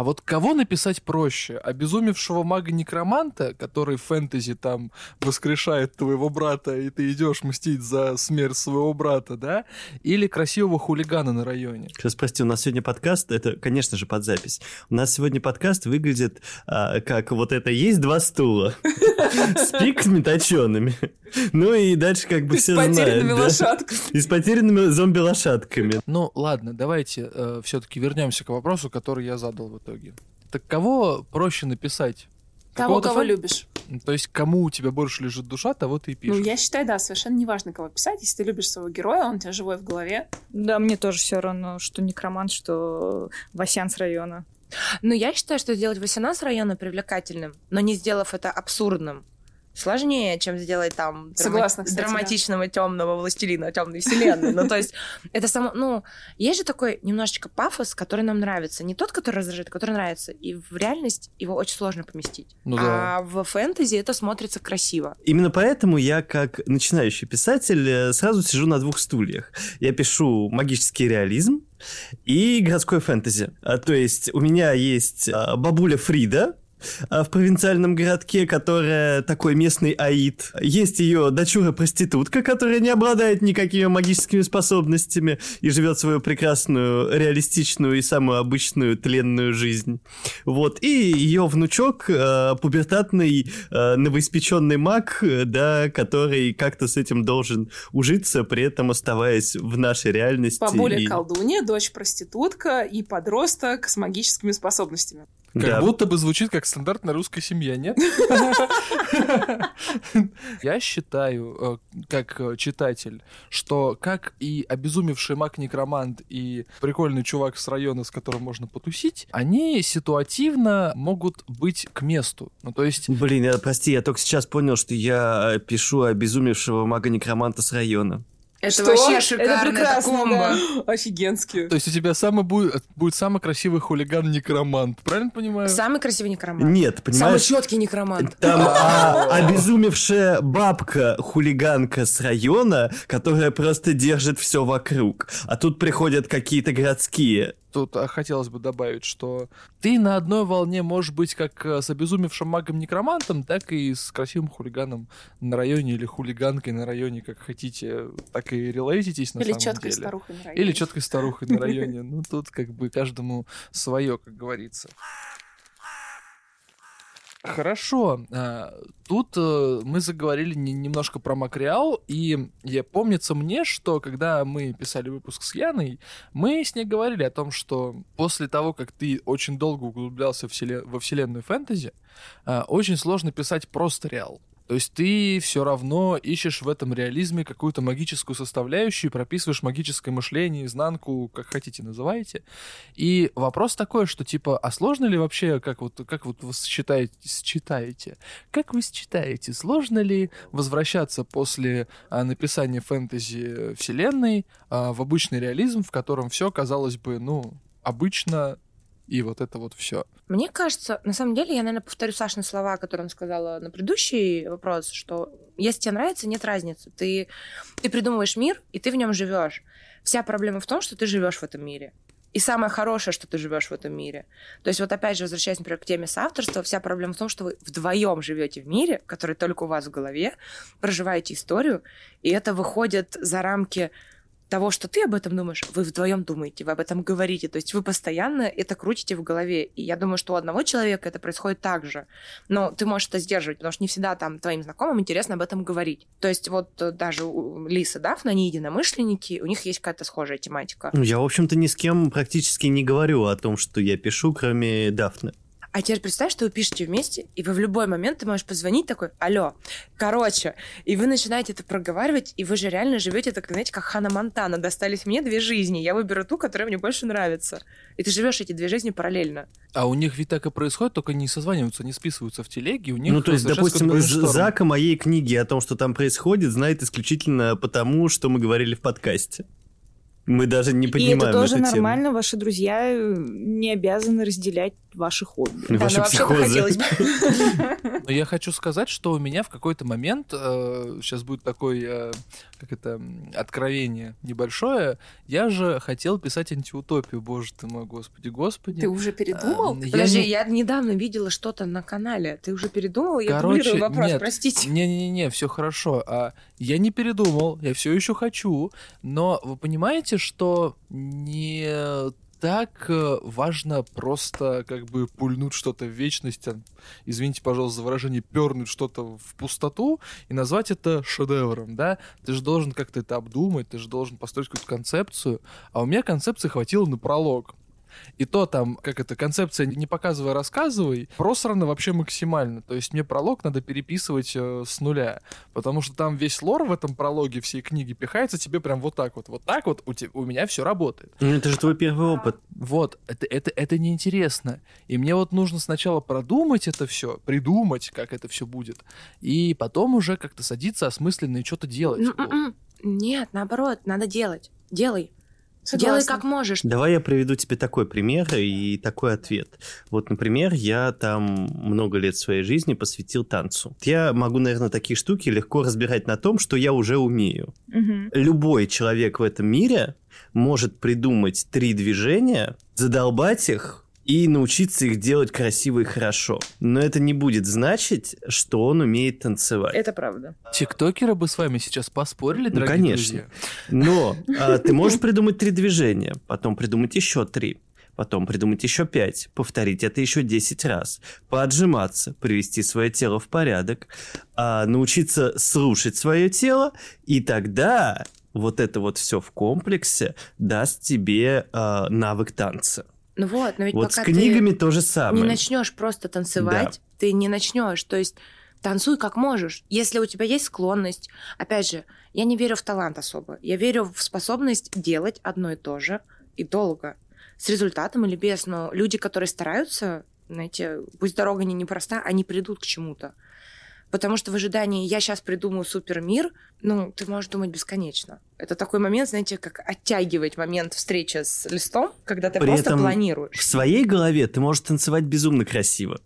S4: А вот кого написать проще? Обезумевшего мага-некроманта, который в фэнтези там воскрешает твоего брата, и ты идешь мстить за смерть своего брата, да? Или красивого хулигана на районе?
S2: Сейчас, прости, у нас сегодня подкаст, это, конечно же, под запись. У нас сегодня подкаст выглядит а, как вот это есть два стула с пиками точеными. Ну и дальше как бы
S3: С
S2: все знают.
S3: потерянными
S2: да.
S3: лошадками.
S2: И с потерянными зомби-лошадками.
S4: Ну, ладно, давайте все-таки вернемся к вопросу, который я задал в итоге. Так кого проще написать?
S3: Того,
S4: Какого-то
S3: кого
S4: фэн-
S3: любишь.
S4: То есть, кому у тебя больше лежит душа, того ты и пишешь.
S3: Ну, я считаю, да, совершенно неважно, кого писать. Если ты любишь своего героя, он у тебя живой в голове.
S5: Да, мне тоже все равно, что некромант, что Васян с района.
S1: Ну, я считаю, что сделать Васяна с района привлекательным, но не сделав это абсурдным, сложнее, чем сделать там драма-
S3: Согласна, кстати, да.
S1: драматичного темного властелина темной вселенной. Ну, то есть, это само... Ну, есть же такой немножечко пафос, который нам нравится. Не тот, который раздражает, а который нравится. И в реальность его очень сложно поместить.
S4: Ну да.
S1: А в фэнтези это смотрится красиво.
S2: Именно поэтому я, как начинающий писатель, э, сразу сижу на двух стульях. Я пишу магический реализм и городской фэнтези. А, то есть у меня есть а, бабуля Фрида, в провинциальном городке, которая такой местный аид. Есть ее дочура-проститутка, которая не обладает никакими магическими способностями и живет свою прекрасную, реалистичную и самую обычную тленную жизнь. Вот. И ее внучок, э, пубертатный э, новоиспеченный маг, да, который как-то с этим должен ужиться, при этом оставаясь в нашей реальности.
S3: Бабуля
S2: и-
S3: колдунья, дочь проститутка и подросток с магическими способностями.
S4: Как
S2: Да.
S4: будто бы звучит как стандартная русская семья, нет? Я считаю, э, как э, читатель, что как и обезумевший маг-некромант и прикольный чувак с района, с которым можно потусить, они ситуативно могут быть к месту. Ну, то есть
S2: Блин, я, прости, я только сейчас понял, что я пишу обезумевшего мага-некроманта с района.
S1: Это
S3: Что?
S1: вообще
S3: Это
S1: шикарно, это
S3: прекрасно,
S1: комбо.
S3: да. Офигенски.
S4: То есть у тебя самый будет, будет самый красивый хулиган-некромант, правильно понимаю?
S1: Самый красивый некромант.
S2: Нет,
S1: Самый
S2: понимаешь?
S1: четкий некромант.
S2: Там а, обезумевшая бабка-хулиганка с района, которая просто держит все вокруг. А тут приходят какие-то городские
S4: тут а, хотелось бы добавить, что ты на одной волне можешь быть как э, с обезумевшим магом-некромантом, так и с красивым хулиганом на районе или хулиганкой на районе, как хотите, так и релейтитесь на
S3: Или
S4: самом
S3: четкой
S4: деле.
S3: старухой на районе.
S4: Или четкой старухой на районе. Ну, тут как бы каждому свое, как говорится. Хорошо. а, Тут э, мы заговорили не- немножко про Макреал, и я помнится мне, что когда мы писали выпуск с Яной, мы с ней говорили о том, что после того, как ты очень долго углублялся во вселенную фэнтези, а, очень сложно писать просто реал. То есть ты все равно ищешь в этом реализме какую-то магическую составляющую, прописываешь магическое мышление, изнанку, как хотите называйте. И вопрос такой, что типа, а сложно ли вообще, как вот, как вот вы считаете, считаете, как вы считаете, сложно ли возвращаться после а, написания фэнтези вселенной а, в обычный реализм, в котором все казалось бы, ну, обычно, и вот это вот все.
S1: Мне кажется, на самом деле, я, наверное, повторю Сашины слова, которые он сказала на предыдущий вопрос, что если тебе нравится, нет разницы. Ты, ты придумываешь мир, и ты в нем живешь. Вся проблема в том, что ты живешь в этом мире. И самое хорошее, что ты живешь в этом мире. То есть вот опять же, возвращаясь, например, к теме соавторства, вся проблема в том, что вы вдвоем живете в мире, который только у вас в голове, проживаете историю, и это выходит за рамки того, что ты об этом думаешь, вы вдвоем думаете, вы об этом говорите. То есть вы постоянно это крутите в голове. И я думаю, что у одного человека это происходит так же. Но ты можешь это сдерживать, потому что не всегда там твоим знакомым интересно об этом говорить. То есть вот э, даже у Лисы, да, они единомышленники, у них есть какая-то схожая тематика.
S2: Я, в общем-то, ни с кем практически не говорю о том, что я пишу, кроме Дафны.
S1: А теперь представь, что вы пишете вместе, и вы в любой момент ты можешь позвонить такой, алло, короче, и вы начинаете это проговаривать, и вы же реально живете, так, знаете, как Хана Монтана, достались мне две жизни, я выберу ту, которая мне больше нравится. И ты живешь эти две жизни параллельно.
S4: А у них ведь так и происходит, только не созваниваются, не списываются в телеге, у них
S2: Ну, то есть, допустим,
S4: какой-то
S2: З-
S4: брейншторм.
S2: Зак о моей книге о том, что там происходит, знает исключительно потому, что мы говорили в подкасте. Мы даже не
S5: И
S2: поднимаем
S5: это тоже
S2: эту тему.
S5: нормально, ваши друзья э, не обязаны разделять ваши хобби.
S2: Ну, Ваши психозы.
S1: хотелось бы.
S4: Но я хочу сказать, что у меня в какой-то момент, сейчас будет такое, э, как это, откровение небольшое, я же хотел писать антиутопию, боже ты мой, господи, господи.
S3: Ты уже передумал?
S4: Я
S1: Подожди,
S4: не-
S1: я недавно видела что-то на канале. Ты уже передумал? Я
S4: Короче,
S1: вопрос,
S4: нет,
S1: простите.
S4: Не-не-не, все хорошо. А, я не передумал, я все еще хочу, но вы понимаете, что не так э, важно просто как бы пульнуть что-то в вечность, а, извините, пожалуйста, за выражение, пернуть что-то в пустоту и назвать это шедевром, да? Ты же должен как-то это обдумать, ты же должен построить какую-то концепцию, а у меня концепции хватило на пролог. И то там, как это, концепция не показывай, рассказывай, просрана вообще максимально. То есть мне пролог надо переписывать э, с нуля, потому что там весь лор в этом прологе всей книги пихается тебе прям вот так вот. Вот так вот у, те- у меня все работает.
S2: Ну, это же твой первый опыт.
S4: Вот, это, это, это неинтересно. И мне вот нужно сначала продумать это все, придумать, как это все будет, и потом уже как-то садиться осмысленно и что-то делать.
S1: Ну,
S4: Вот.
S1: м-м. Нет, наоборот, надо делать. Делай. Делай
S3: Согласна.
S1: как можешь.
S2: Давай я приведу тебе такой пример и такой ответ. Вот, например, я там много лет своей жизни посвятил танцу. Я могу, наверное, такие штуки легко разбирать на том, что я уже умею.
S5: Мгм.
S2: Любой человек в этом мире может придумать три движения, задолбать их и научиться их делать красиво и хорошо. Но это не будет значить, что он умеет танцевать.
S5: Это правда.
S4: Тиктокеры бы с вами сейчас поспорили,
S2: Ну,
S4: дорогие
S2: конечно.
S4: друзья.
S2: Но а, ты можешь придумать три движения, потом придумать еще три, потом придумать еще пять, повторить это еще 10 раз, поотжиматься, привести свое тело в порядок, а, научиться слушать свое тело, и тогда вот это вот все в комплексе даст тебе а, навык танца.
S1: Ну вот, но ведь
S2: Вот
S1: пока
S2: с книгами
S1: ты
S2: то же
S1: не
S2: самое.
S1: начнешь просто танцевать, ты не начнешь. То есть танцуй как можешь. Если у тебя есть склонность, опять же, я не верю в талант особо. Я верю в способность делать одно и то же и долго. С результатом или без. Но люди, которые стараются, знаете, пусть дорога не непроста, они придут к чему-то. Потому что в ожидании «я сейчас придумаю супер мир», ну, ты можешь думать бесконечно. Это такой момент, знаете, как оттягивать момент встречи с листом, когда ты
S2: При
S1: просто
S2: этом
S1: планируешь.
S2: В своей голове ты можешь танцевать безумно красиво.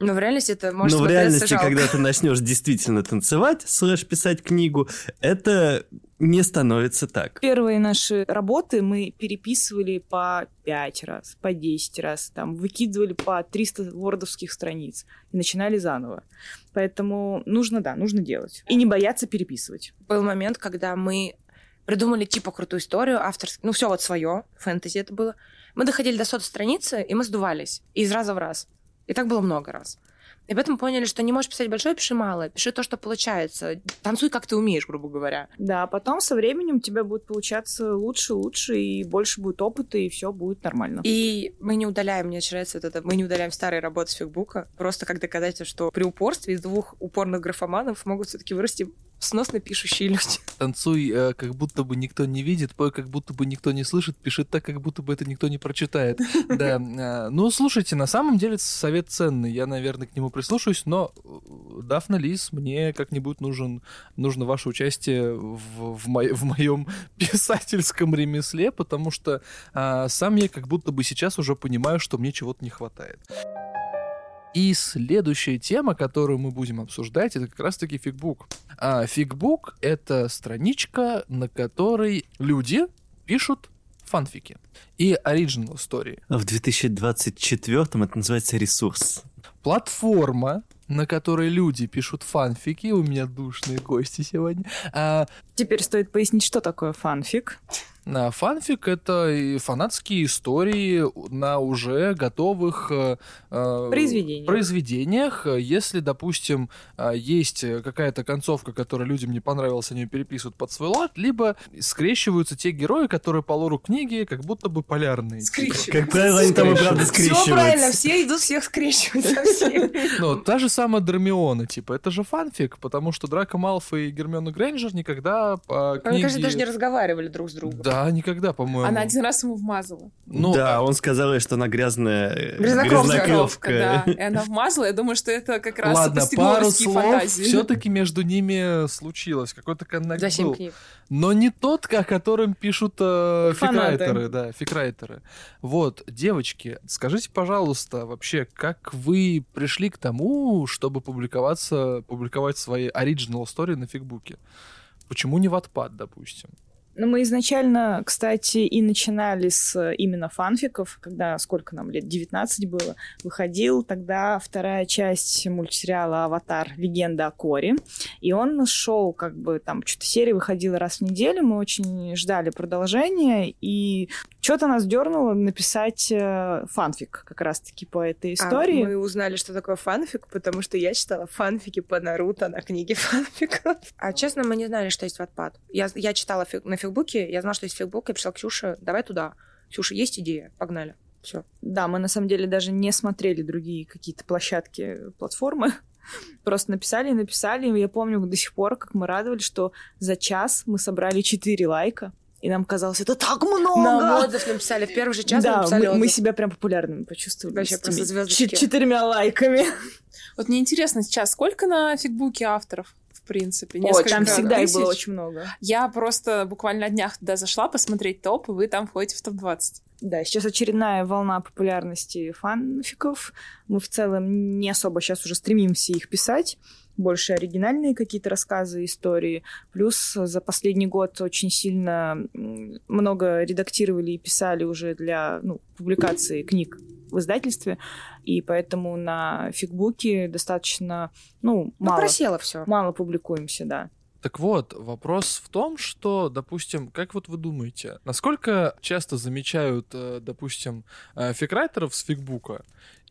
S1: Но в реальности это может
S2: Но в реальности,
S1: жалко.
S2: когда ты начнешь действительно танцевать, слэш писать книгу, это не становится так.
S5: Первые наши работы мы переписывали по 5 раз, по 10 раз, там, выкидывали по 300 вордовских страниц и начинали заново. Поэтому нужно, да, нужно делать. И не бояться переписывать.
S1: Был момент, когда мы придумали типа крутую историю, авторскую, ну все вот свое, фэнтези это было. Мы доходили до сотой страницы, и мы сдувались из раза в раз. И так было много раз. И поэтому поняли, что не можешь писать большое, пиши малое. Пиши то, что получается. Танцуй, как ты умеешь, грубо говоря.
S5: Да, а потом со временем у тебя будет получаться лучше, лучше, и больше будет опыта, и все будет нормально.
S1: И мы не удаляем, мне нравится вот это, мы не удаляем старые работы с фигбука, просто как доказательство, что при упорстве из двух упорных графоманов могут все-таки вырасти сносно пишущие люди.
S4: Танцуй, э, как будто бы никто не видит, пой, как будто бы никто не слышит, пиши так, как будто бы это никто не прочитает. Да. э, Ну, слушайте, на самом деле совет ценный. Я, наверное, к нему прислушаюсь, но э, Дафна Лис, мне как-нибудь нужен, нужно ваше участие в, в, мо- в моем писательском ремесле, потому что а, сам я как будто бы сейчас уже понимаю, что мне чего-то не хватает. И следующая тема, которую мы будем обсуждать, это как раз-таки фигбук. А фигбук — это страничка, на которой люди пишут фанфики и оригинал истории.
S2: В 2024 это называется ресурс.
S4: Платформа, на которой люди пишут фанфики, у меня душные гости сегодня. А,
S5: Теперь стоит пояснить, что такое фанфик.
S4: Фанфик — это и фанатские истории на уже готовых э, э, произведениях, э, если, допустим, а, есть э, какая-то концовка, которая людям не понравилась, они ее переписывают под свой лад, либо скрещиваются те герои, которые по лору книги как будто бы полярные.
S2: Как правило, они там и правда
S1: Все правильно,
S2: скрещиваются.
S1: все идут, всех со всеми.
S4: Ну, та же самая Дермиона, типа, это же фанфик, потому что Драко Малфой и Гермиона Грейнджер никогда по книге...
S1: кажется, даже не разговаривали друг с другом.
S4: Да, никогда, по-моему.
S3: Она один раз ему вмазала.
S4: Ну,
S2: да, он сказал ей, что она грязная э,
S1: Грязнокровка.
S2: грязнокровка.
S3: да. И она вмазала. Я думаю, что это как раз
S4: Ладно, пару слов
S3: фантазии.
S4: все-таки между ними случилось. Какой-то коннект
S1: За
S4: был.
S1: книг.
S4: Но не тот, о котором пишут э,
S5: Фанаты.
S4: фикрайтеры, да, фикрайтеры. Вот, девочки, скажите, пожалуйста, вообще, как вы пришли к тому, чтобы публиковаться, публиковать свои оригинал истории на фигбуке? Почему не Wattpad, допустим?
S5: Ну, мы изначально, кстати, и начинали с именно фанфиков, когда, сколько нам лет, 19 было, выходил тогда вторая часть мультсериала «Аватар. Легенда о Коре», и он шел, как бы, там, что-то серия выходила раз в неделю, мы очень ждали продолжения, и что-то нас дернуло написать э, фанфик как раз-таки по этой истории.
S1: А мы узнали, что такое фанфик, потому что я читала фанфики по Наруто на книге фанфиков. А честно, мы не знали, что есть Wattpad. Я, я читала фиг- на фикбуке, я знала, что есть фикбук, я пришла к Ксюше, давай туда. Ксюша, есть идея? Погнали. Все.
S5: Да, мы на самом деле даже не смотрели другие какие-то площадки, платформы. Просто написали и написали. Я помню до сих пор, как мы радовались, что за час мы собрали 4 лайка. И нам казалось, это так много!
S1: Нам отзыв написали. В первый же час
S5: да,
S1: написали
S5: мы, мы себя прям популярными почувствовали.
S1: Вообще просто звездочки.
S5: чет- четырьмя лайками.
S3: Вот мне интересно сейчас, сколько на фигбуке авторов? Принципе, несколько
S5: Там всегда их
S3: тысяч?
S5: было очень много.
S3: Я просто буквально на днях туда зашла посмотреть топ, и вы там входите в топ-20.
S5: Да, сейчас очередная волна популярности фанфиков. Мы в целом не особо сейчас уже стремимся их писать. Больше оригинальные какие-то рассказы, истории. Плюс за последний год очень сильно много редактировали и писали уже для ну, публикации книг в издательстве. И поэтому на фигбуке достаточно, ну,
S1: Ну,
S5: мало,
S1: просело все.
S5: мало публикуемся, да.
S4: Так вот, вопрос в том, что, допустим, как вот вы думаете, насколько часто замечают, э, допустим, э, фикрайтеров с фигбука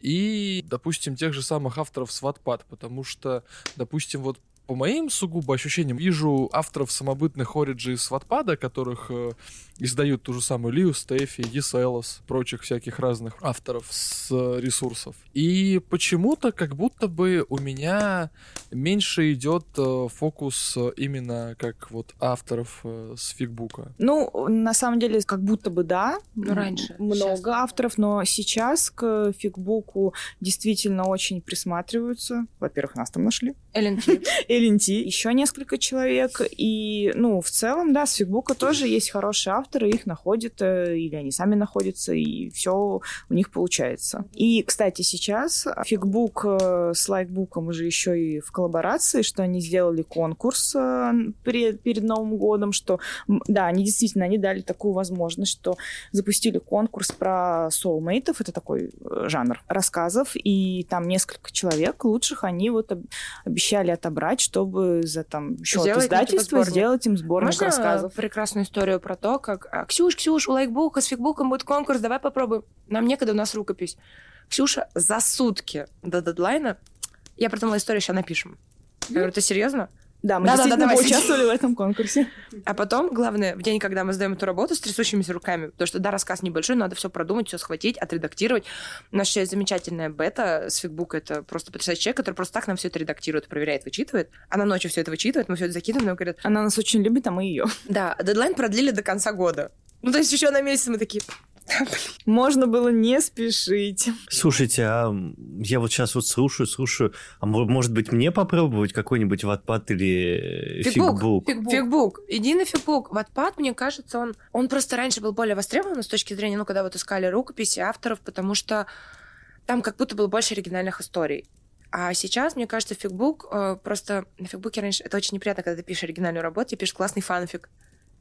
S4: и, допустим, тех же самых авторов с Wattpad, потому что, допустим, вот по моим сугубо ощущениям, вижу авторов самобытных Ориджи с Wattpad, которых э, издают ту же самую Лию, Стефи, Еселос, прочих всяких разных авторов с э, ресурсов. И почему-то как будто бы у меня меньше идет э, фокус э, именно как вот авторов с фигбука.
S5: Ну, на самом деле, как будто бы да.
S1: Ну, раньше.
S5: Много
S1: Сейчас.
S5: авторов, но сейчас к фигбуку действительно очень присматриваются. Во-первых, нас там нашли.
S1: LNT.
S5: LNT, еще несколько человек. И, ну, в целом, да, с Фигбука тоже есть хорошие авторы, их находят, э, или они сами находятся, и все у них получается. И, кстати, сейчас Фигбук э, с Лайкбуком уже еще и в коллаборации, что они сделали конкурс э, перед, перед Новым годом, что, да, они действительно, они дали такую возможность, что запустили конкурс про соулмейтов, это такой жанр рассказов, и там несколько человек лучших, они вот обещали отобрать, чтобы за там счет
S1: Сделать
S5: издательства сделать им сборник
S1: Можно
S5: рассказов.
S1: прекрасную историю про то, как Ксюш, Ксюш, у лайкбука с фигбуком будет конкурс, давай попробуем. Нам некогда, у нас рукопись. Ксюша за сутки до дедлайна. Я придумала историю, сейчас напишем. Я говорю, ты серьезно?
S5: Да, мы
S1: Да-да-да,
S5: действительно
S1: давай.
S5: поучаствовали в этом конкурсе.
S1: А потом, главное, в день, когда мы сдаем эту работу с трясущимися руками, потому что, да, рассказ небольшой, надо все продумать, все схватить, отредактировать. У нас еще есть замечательная бета с фигбука, это просто потрясающий человек, который просто так нам все это редактирует, проверяет, вычитывает. Она ночью все это вычитывает, мы все это закидываем, нам говорят,
S5: Она нас очень любит, а мы ее.
S1: да, дедлайн продлили до конца года. Ну, то есть еще на месяц мы такие,
S5: Можно было не спешить.
S2: Слушайте, а я вот сейчас вот слушаю, слушаю, а мо- может быть мне попробовать какой-нибудь ватпад или э,
S1: Фигбук.
S2: фигбук?
S1: Фигбук. Иди на фигбук. Ватпад, мне кажется, он, он просто раньше был более востребован с точки зрения, ну, когда вот искали рукописи авторов, потому что там как будто было больше оригинальных историй. А сейчас, мне кажется, фигбук э, просто на фигбуке раньше это очень неприятно, когда ты пишешь оригинальную работу, тебе пишешь классный фанфик.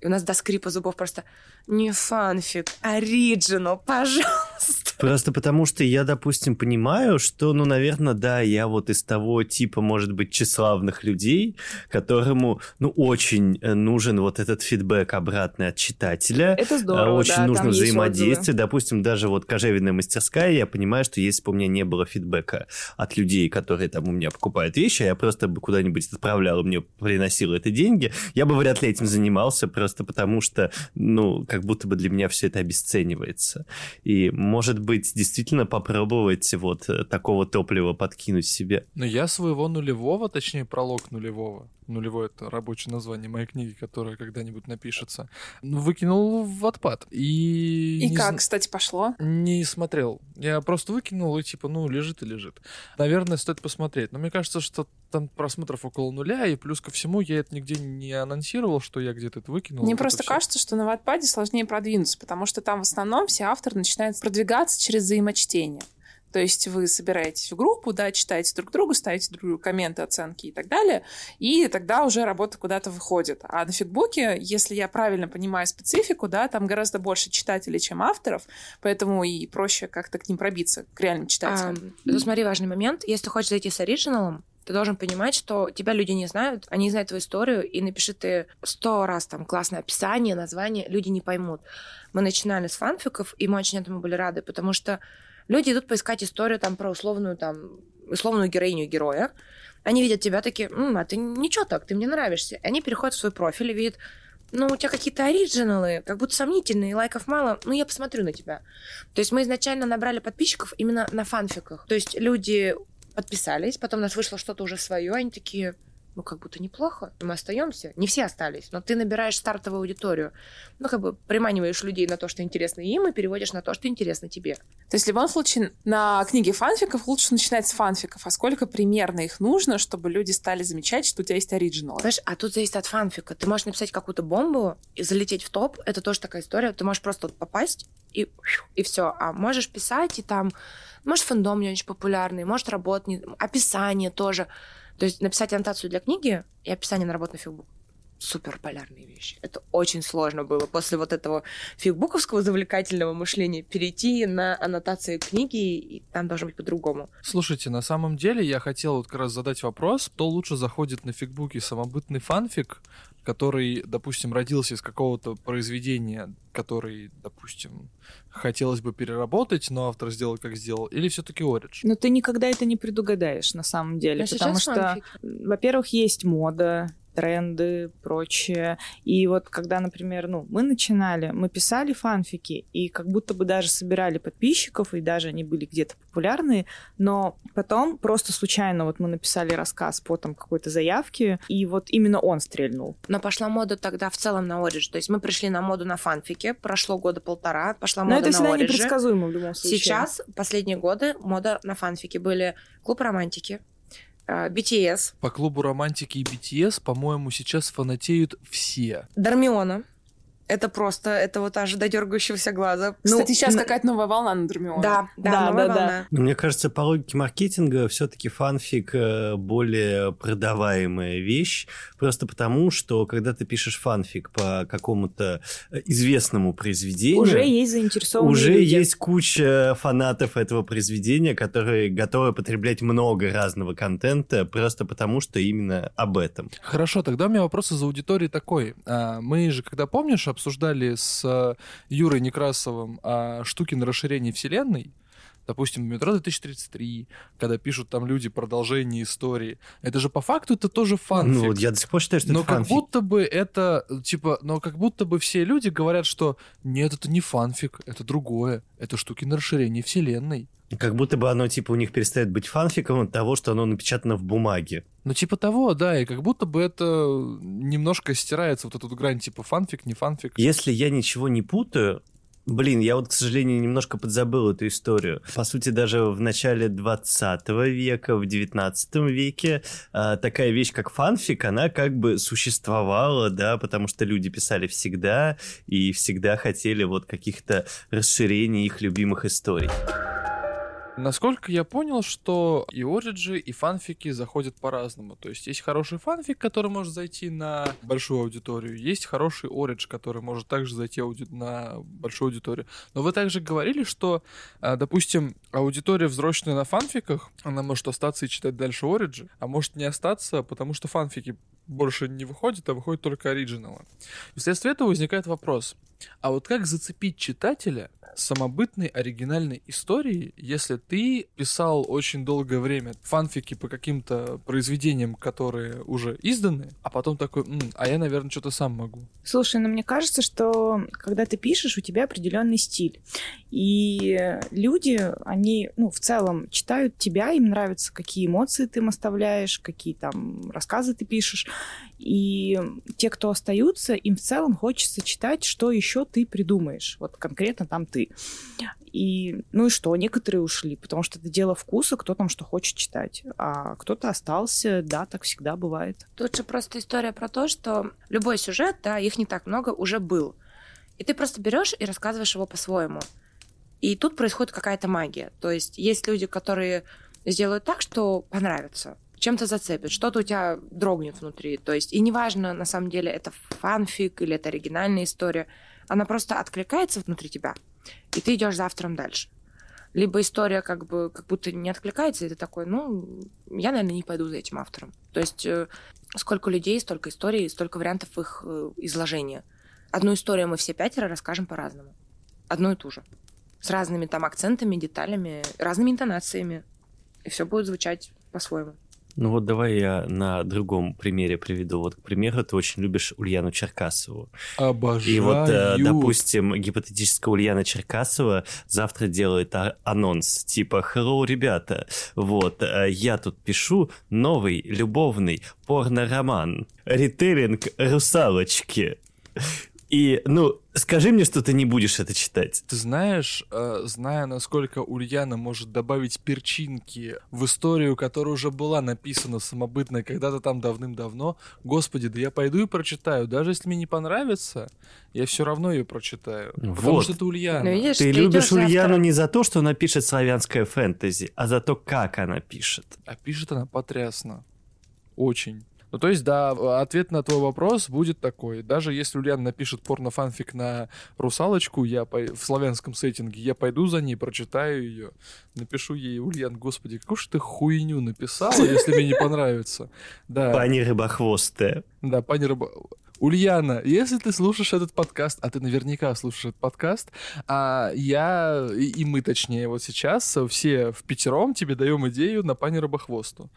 S1: И у нас до скрипа зубов просто не фанфик, оригинал, пожалуйста.
S2: Просто потому что я, допустим, понимаю, что, ну, наверное, да, я вот из того типа, может быть, тщеславных людей, которому, ну, очень э, нужен вот этот фидбэк обратный от читателя.
S5: Это
S2: А,
S5: здорово,
S2: Очень
S5: да,
S2: нужно взаимодействие. Допустим, даже вот кожевенная мастерская, я понимаю, что если бы у меня не было фидбэка от людей, которые там у меня покупают вещи, а я просто бы куда-нибудь отправлял, мне приносил это деньги, я бы вряд ли этим занимался, просто потому что, ну, как будто бы для меня все это обесценивается. И, может быть, действительно попробовать вот э, такого топлива подкинуть себе.
S4: Но я своего нулевого, точнее, пролог нулевого, нулевой это рабочее название моей книги, которая когда-нибудь напишется, ну, выкинул в отпад. И...
S3: И
S4: не
S3: как,
S4: зн-
S3: кстати, пошло?
S4: Не смотрел. Я просто выкинул и типа, ну, лежит и лежит. Наверное, стоит посмотреть. Но мне кажется, что там просмотров около нуля, и плюс ко всему я это нигде не анонсировал, что я где-то это выкинул.
S3: Мне
S4: Вот это
S3: просто
S4: всё.
S3: кажется, что на Ватпаде сложнее продвинуться, потому что там в основном все авторы начинают продвигаться через взаимочтение. То есть вы собираетесь в группу, да, читаете друг другу, ставите друг другу комменты, оценки и так далее, и тогда уже работа куда-то выходит. А на фигбуке, если я правильно понимаю специфику, да, там гораздо больше читателей, чем авторов, поэтому и проще как-то к ним пробиться, к реальным читателям.
S1: А, тут смотри, важный момент. Если ты хочешь зайти с оригиналом, ты должен понимать, что тебя люди не знают, они знают твою историю, и напиши ты сто раз там классное описание, название, люди не поймут. Мы начинали с фанфиков, и мы очень этому были рады, потому что люди идут поискать историю там про условную там условную героиню героя. Они видят тебя такие, «М, а ты ничего так, ты мне нравишься. И они переходят в свой профиль и видят, ну, у тебя какие-то оригиналы, как будто сомнительные, лайков мало, ну, я посмотрю на тебя. То есть мы изначально набрали подписчиков именно на фанфиках. То есть люди подписались, потом у нас вышло что-то уже свое, они такие, ну, как будто неплохо, мы остаемся. Не все остались, но ты набираешь стартовую аудиторию. Ну, как бы приманиваешь людей на то, что интересно им, и переводишь на то, что интересно тебе.
S3: То есть в любом случае на книге фанфиков лучше начинать с фанфиков. А сколько примерно их нужно, чтобы люди стали замечать, что у тебя есть оригинал?
S1: Знаешь, а тут зависит от фанфика. Ты можешь написать какую-то бомбу и залететь в топ. Это тоже такая история. Ты можешь просто вот попасть и, и все. А можешь писать, и там... Может, фэндом не очень популярный, может, работ не... Описание тоже. То есть написать аннотацию для книги и описание на работу на фигбук. Супер полярные вещи. Это очень сложно было после вот этого фигбуковского завлекательного мышления перейти на аннотации книги, и там должно быть по-другому.
S4: Слушайте, на самом деле я хотел вот как раз задать вопрос, кто лучше заходит на фигбуке, самобытный фанфик, который, допустим, родился из какого-то произведения, который, допустим, хотелось бы переработать, но автор сделал как сделал, или все-таки Оридж?
S5: Но ты никогда это не предугадаешь на самом деле,
S1: Но
S5: потому что,
S1: фанфики.
S5: во-первых, есть мода, тренды, прочее. И вот когда, например, ну, мы начинали, мы писали фанфики, и как будто бы даже собирали подписчиков, и даже они были где-то популярные, но потом просто случайно вот мы написали рассказ по там какой-то заявке, и вот именно он стрельнул.
S1: Но пошла мода тогда в целом на Оридж. То есть мы пришли на моду на фанфике, прошло года полтора, пошла
S5: Но
S1: мода
S5: это
S1: на
S5: всегда
S1: Оридже.
S5: непредсказуемо в любом случае.
S1: Сейчас, последние годы, мода на фанфики были клуб романтики, BTS,
S4: По клубу романтики и BTS, по-моему, сейчас фанатеют все.
S1: Дармиона. Это просто, это вот аж до дергающегося глаза. Ну,
S3: Кстати, сейчас
S1: н-
S3: какая-то новая волна на Дурмиона.
S1: Да, да,
S5: Да,
S1: новая
S5: да, да.
S1: волна.
S2: Ну, Мне кажется, по логике маркетинга все-таки фанфик э, более продаваемая вещь, просто потому, что когда ты пишешь фанфик по какому-то э, известному произведению,
S5: Уже есть заинтересованные
S2: уже
S5: люди.
S2: есть куча фанатов этого произведения, которые готовы потреблять много разного контента просто потому, что именно об этом.
S4: Хорошо, тогда у меня вопрос из аудитории такой. А, Мы же, когда помнишь, обсуждали с э, Юрой Некрасовым а, штуки на расширении вселенной, допустим, метро 2033, когда пишут там люди продолжение истории. Это же по факту это тоже фанфик.
S2: Ну, я до сих пор считаю, что
S4: Но
S2: это
S4: как
S2: фанфик.
S4: будто бы это, типа, но как будто бы все люди говорят, что нет, это не фанфик, это другое, это штуки на расширении вселенной.
S2: Как будто бы оно, типа, у них перестает быть фанфиком от того, что оно напечатано в бумаге.
S4: Ну, типа того, да, и как будто бы это немножко стирается, вот вот грань, типа, фанфик, не фанфик.
S2: Если я ничего не путаю, Блин, я вот, к сожалению, немножко подзабыл эту историю. По сути, даже в начале 20 века, в 19 веке а, такая вещь, как фанфик, она как бы существовала, да, потому что люди писали всегда и всегда хотели вот каких-то расширений их любимых историй.
S4: Насколько я понял, что и ориджи, и фанфики заходят по-разному. То есть есть хороший фанфик, который может зайти на большую аудиторию, есть хороший оридж, который может также зайти ауди- на большую аудиторию. Но вы также говорили, что, а, допустим, аудитория, взросленная на фанфиках, она может остаться и читать дальше ориджи, а может не остаться, потому что фанфики больше не выходят, а выходят только оригиналы. Вследствие этого возникает вопрос, а вот как зацепить читателя самобытной оригинальной историей, если ты писал очень долгое время фанфики по каким-то произведениям, которые уже изданы, а потом такой, «М, а я, наверное, что-то сам могу.
S5: Слушай, ну мне кажется, что когда ты пишешь, у тебя определенный стиль. И люди, они, ну, в целом читают тебя, им нравится, какие эмоции ты им оставляешь, какие там рассказы ты пишешь. И те, кто остаются, им в целом хочется читать, что еще ты придумаешь. Вот конкретно там ты. И, ну и что, некоторые ушли, потому что это дело вкуса, кто там что хочет читать. А кто-то остался, да, так всегда бывает.
S1: Тут же просто история про то, что любой сюжет, да, их не так много, уже был. И ты просто берешь и рассказываешь его по-своему. И тут происходит какая-то магия. То есть есть люди, которые сделают так, что понравится, чем-то зацепит, что-то у тебя дрогнет внутри. То есть, и неважно, на самом деле, это фанфик или это оригинальная история, она просто откликается внутри тебя, и ты идешь за автором дальше. Либо история как бы как будто не откликается, и ты такой, ну, я, наверное, не пойду за этим автором. То есть э, сколько людей, столько историй, столько вариантов их э, изложения. Одну историю мы все пятеро расскажем по-разному. Одну и ту же. С разными там акцентами, деталями, разными интонациями. И все будет звучать по-своему.
S2: Ну вот давай я на другом примере приведу. Вот, к примеру, ты очень любишь Ульяну Черкасову.
S4: Обожаю.
S2: И вот, э, допустим, гипотетическая Ульяна Черкасова завтра делает а- анонс, типа «Hello, ребята, вот, э, я тут пишу новый любовный порно-роман, ритейлинг русалочки». И, ну, скажи мне, что ты не будешь это читать.
S4: Ты знаешь, э, зная, насколько Ульяна может добавить перчинки в историю, которая уже была написана самобытно когда-то там давным-давно, господи, да я пойду и прочитаю. Даже если мне не понравится, я все равно ее прочитаю. Потому
S2: Вот.
S4: что это Ульяна.
S1: Ну, видишь,
S2: Ты
S1: ты
S2: любишь Ульяну
S1: автором.
S2: не за то, что она пишет славянское фэнтези, а за то, как она пишет.
S4: А пишет она потрясно. Очень. Ну, то есть, да, ответ на твой вопрос будет такой. Даже если Ульяна напишет порно-фанфик на русалочку, я пой- в славянском сеттинге, я пойду за ней, прочитаю ее, напишу ей, Ульян, господи, какую же ты хуйню написала, если мне не понравится. Да,
S2: Пани рыбохвостая.
S4: да, пани Рыба- Ульяна, если ты слушаешь этот подкаст, а ты наверняка слушаешь этот подкаст, а я, и, и мы точнее, вот сейчас все в пятером тебе даем идею на пани Рыбохвосту.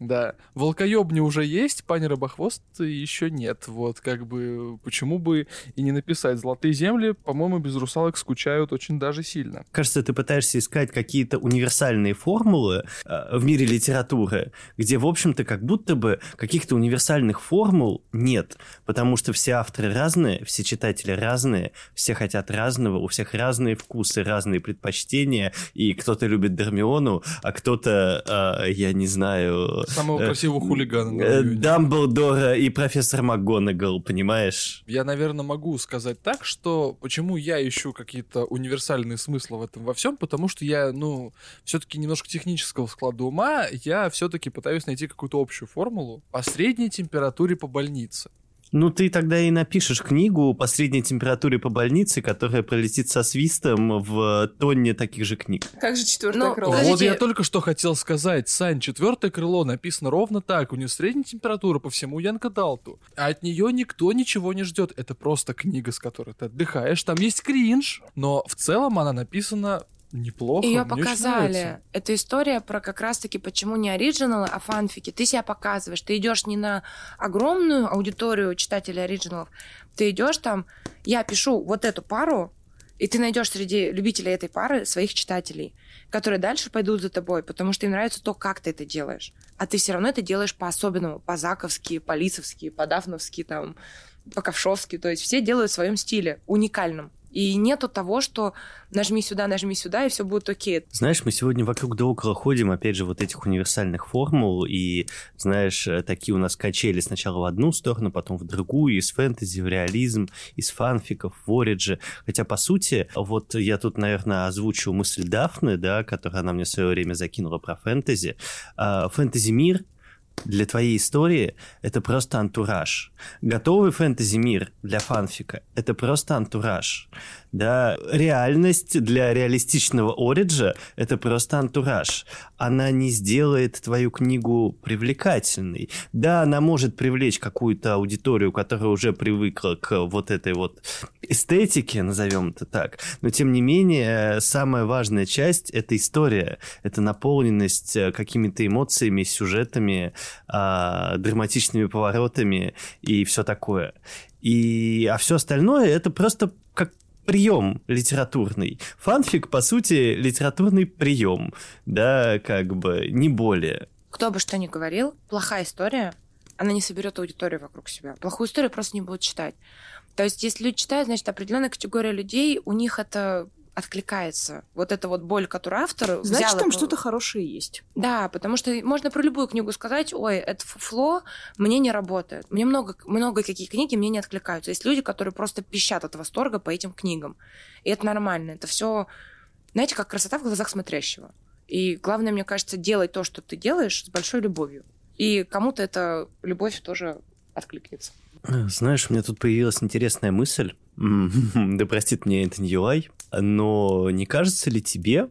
S4: Да, волкоебни уже есть, пани Рыбохвост еще нет. Вот, как бы, почему бы и не написать. Золотые земли, по-моему, без русалок скучают очень даже сильно.
S2: Кажется, ты пытаешься искать какие-то универсальные формулы э, в мире литературы, где, в общем-то, как будто бы каких-то универсальных формул нет, потому что все авторы разные, все читатели разные, все хотят разного, у всех разные вкусы, разные предпочтения, и кто-то любит Дермиону, а кто-то, э, я не знаю,
S4: Самого
S2: э,
S4: красивого хулигана. на
S2: э. Дамблдора и профессор МакГонагал, понимаешь?
S4: Я, наверное, могу сказать так, что почему я ищу какие-то универсальные смыслы в этом во всем, потому что я, ну, все-таки немножко технического склада ума, я все-таки пытаюсь найти какую-то общую формулу по средней температуре по больнице.
S2: Ну, ты тогда и напишешь книгу по средней температуре по больнице, которая пролетит со свистом в тонне таких же книг.
S3: Как же четвертое
S1: Ну,
S3: крыло?
S4: Вот
S1: Подождите.
S4: я только что хотел сказать, Сань, четвертое крыло написано ровно так, у нее средняя температура по всему Янка Далту, а от нее никто ничего не ждет, это просто книга, с которой ты отдыхаешь, там есть кринж, но в целом она написана неплохо.
S1: Ее показали. Это история про как раз-таки почему не оригиналы, а фанфики. Ты себя показываешь. Ты идешь не на огромную аудиторию читателей оригиналов. Ты идешь там, я пишу вот эту пару, и ты найдешь среди любителей этой пары своих читателей, которые дальше пойдут за тобой, потому что им нравится то, как ты это делаешь. А ты все равно это делаешь по-особенному, по-заковски, по-лицовски, по-дафновски, там, по-ковшовски. То есть все делают в своем стиле, уникальном. И нету того, что нажми сюда, нажми сюда, и все будет окей.
S2: Знаешь, мы сегодня вокруг да около ходим, опять же, вот этих универсальных формул, и, знаешь, э, такие у нас качели сначала в одну сторону, потом в другую, из фэнтези в реализм, из фанфиков в оридже. Хотя, по сути, вот я тут, наверное, озвучу мысль Дафны, да, которую она мне в свое время закинула про фэнтези. А, Фэнтези-мир для твоей истории это просто антураж. Готовый фэнтези-мир для фанфика — это просто антураж. Да, реальность для реалистичного ориджа — это просто антураж. Она не сделает твою книгу привлекательной. Да, она может привлечь какую-то аудиторию, которая уже привыкла к вот этой вот эстетике, назовем это так. Но, тем не менее, самая важная часть — это история. Это наполненность э, какими-то эмоциями, сюжетами, а, драматичными поворотами и все такое. И, а все остальное это просто как прием литературный. Фанфик, по сути, литературный прием, да, как бы, не более.
S1: Кто бы что ни говорил, плохая история, она не соберет аудиторию вокруг себя. Плохую историю просто не будут читать. То есть, если люди читают, значит, определенная категория людей, у них это откликается. Вот эта вот боль, которую автор
S5: Значит,
S1: взял
S5: там что-то хорошее есть.
S1: Да, потому что можно про любую книгу сказать, ой, это фуфло, мне не работает. Мне много, много какие книги мне не откликаются. Есть люди, которые просто пищат от восторга по этим книгам. И это нормально. Это все, знаете, как красота в глазах смотрящего. И главное, мне кажется, делать то, что ты делаешь, с большой любовью. И кому-то эта любовь тоже откликнется.
S2: Знаешь, у меня тут появилась интересная мысль. Да простит мне Энтони Юай, но не кажется ли тебе,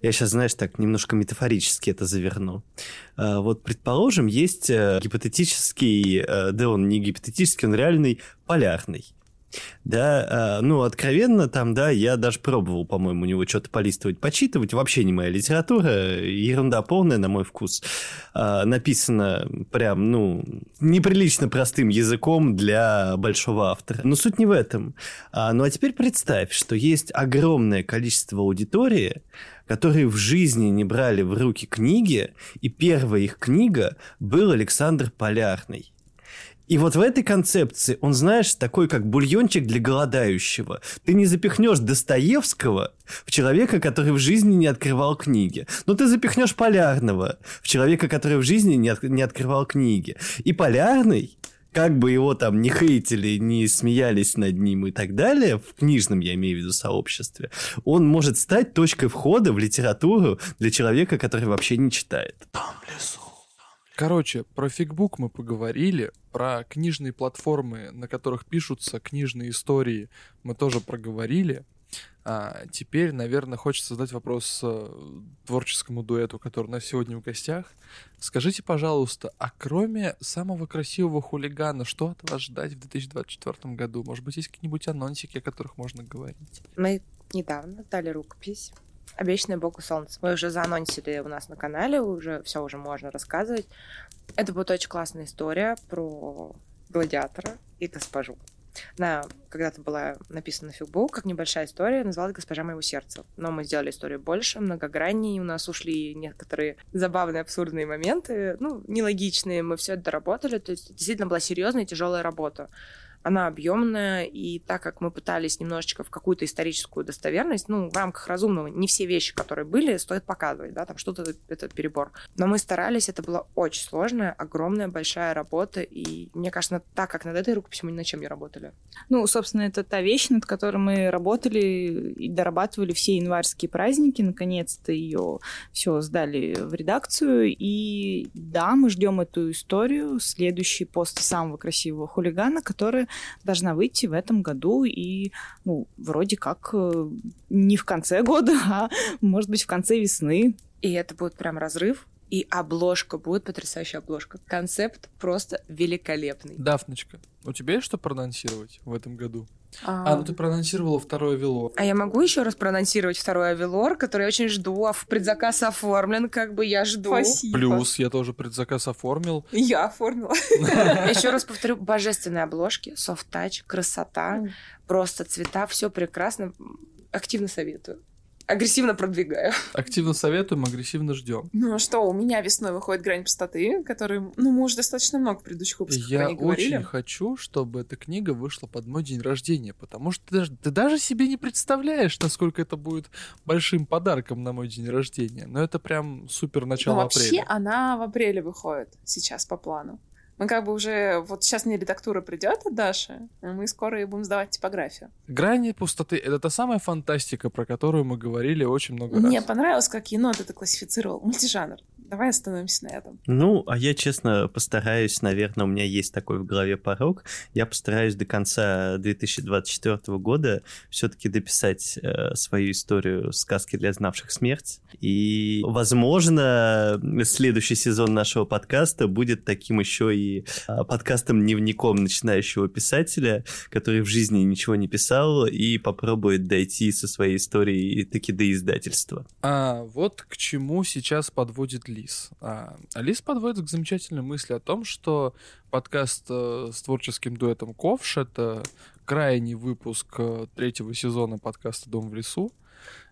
S2: я сейчас, знаешь, так немножко метафорически это заверну. А, Вот, предположим, есть э, гипотетический, э, да он не гипотетический, он реальный полярный. Да, а, ну, откровенно там, да, я даже пробовал, по-моему, у него что-то полистывать, почитывать. Вообще не моя литература, ерунда полная, на мой вкус. А, Написано прям, ну, неприлично простым языком для большого автора. Но суть не в этом. А, Ну, а теперь представь, что есть огромное количество аудитории, которые в жизни не брали в руки книги, и первая их книга был Александр Полярный. И вот в этой концепции он, знаешь, такой как бульончик для голодающего. Ты не запихнешь Достоевского в человека, который в жизни не открывал книги. Но ты запихнешь Полярного в человека, который в жизни не, от- не открывал книги. И Полярный, как бы его там не хейтили, не смеялись над ним и так далее, в книжном, я имею в виду, сообществе, он может стать точкой входа в литературу для человека, который вообще не читает.
S4: Короче, про фигбук мы поговорили, про книжные платформы, на которых пишутся книжные истории, мы тоже проговорили. А теперь, наверное, хочется задать вопрос э, творческому дуэту, который у нас сегодня в гостях. Скажите, пожалуйста, а кроме самого красивого хулигана, что от вас ждать в 2024 году? Может быть, есть какие-нибудь анонсики, о которых можно говорить?
S1: Мы недавно дали рукопись «Обещанное Богу солнце». Мы уже заанонсили у нас на канале, уже все уже можно рассказывать. Это будет очень классная история про гладиатора и госпожу. Она когда-то была написана на фигбук, как небольшая история, называлась «Госпожа моего сердца». Но мы сделали историю больше, многогранней, у нас ушли некоторые забавные, абсурдные моменты, ну, нелогичные, мы все это доработали, то есть действительно была серьезная и тяжелая работа. Она объемная, и так как мы пытались немножечко в какую-то историческую достоверность, ну, в рамках разумного, не все вещи, которые были, стоит показывать, да, там что-то это перебор. Но мы старались, это была очень сложная, огромная, большая работа, и мне кажется, так как над этой рукописью мы ни над чем не работали.
S5: Ну, собственно, это та вещь, над которой мы работали и дорабатывали все январские праздники. Наконец-то ее все сдали в редакцию. И да, мы ждем эту историю, следующий пост самого красивого хулигана, которая должна выйти в этом году. И, ну, вроде как э, не в конце года, а может быть в конце весны.
S1: И это будет прям разрыв. И обложка будет потрясающая обложка. Концепт просто великолепный.
S4: Дафночка, у тебя есть что проанонсировать в этом году? А, ну ты проанонсировала второй Авилор.
S1: А я могу еще раз проанонсировать второй Авилор, который я очень жду, а предзаказ оформлен, как бы я жду.
S3: Спасибо.
S4: Плюс я тоже предзаказ оформил.
S3: Я оформила.
S1: Еще раз повторю, божественные обложки, софт-тач, красота, просто цвета, все прекрасно. Активно советую агрессивно продвигаю.
S4: Активно советуем, агрессивно ждем.
S3: Ну а что, у меня весной выходит «Грань пустоты», который, ну, мы уже достаточно много в предыдущих выпусках
S4: Я очень хочу, чтобы эта книга вышла под мой день рождения, потому что ты даже, ты даже себе не представляешь, насколько это будет большим подарком на мой день рождения. Но это прям супер начало
S3: Ну, вообще
S4: апреля.
S3: она в апреле выходит сейчас по плану. Мы как бы уже... Вот сейчас мне редактура придет от Даши, и мы скоро ей будем сдавать типографию.
S4: Грани пустоты — это та самая фантастика, про которую мы говорили очень много
S3: Мне
S4: раз.
S3: понравилось, как енот это классифицировал. Мультижанр. Давай остановимся на этом.
S2: Ну, а я, честно, постараюсь, наверное, у меня есть такой в голове порог, я постараюсь до конца 2024 года все-таки дописать э, свою историю сказки для знавших смерть. И, возможно, следующий сезон нашего подкаста будет таким еще и а, подкастом-дневником начинающего писателя, который в жизни ничего не писал и попробует дойти со своей историей таки до издательства.
S4: А вот к чему сейчас подводит Лис. А, Лис подводит к замечательной мысли о том, что подкаст э, с творческим дуэтом Ковш — это крайний выпуск э, третьего сезона подкаста «Дом в лесу».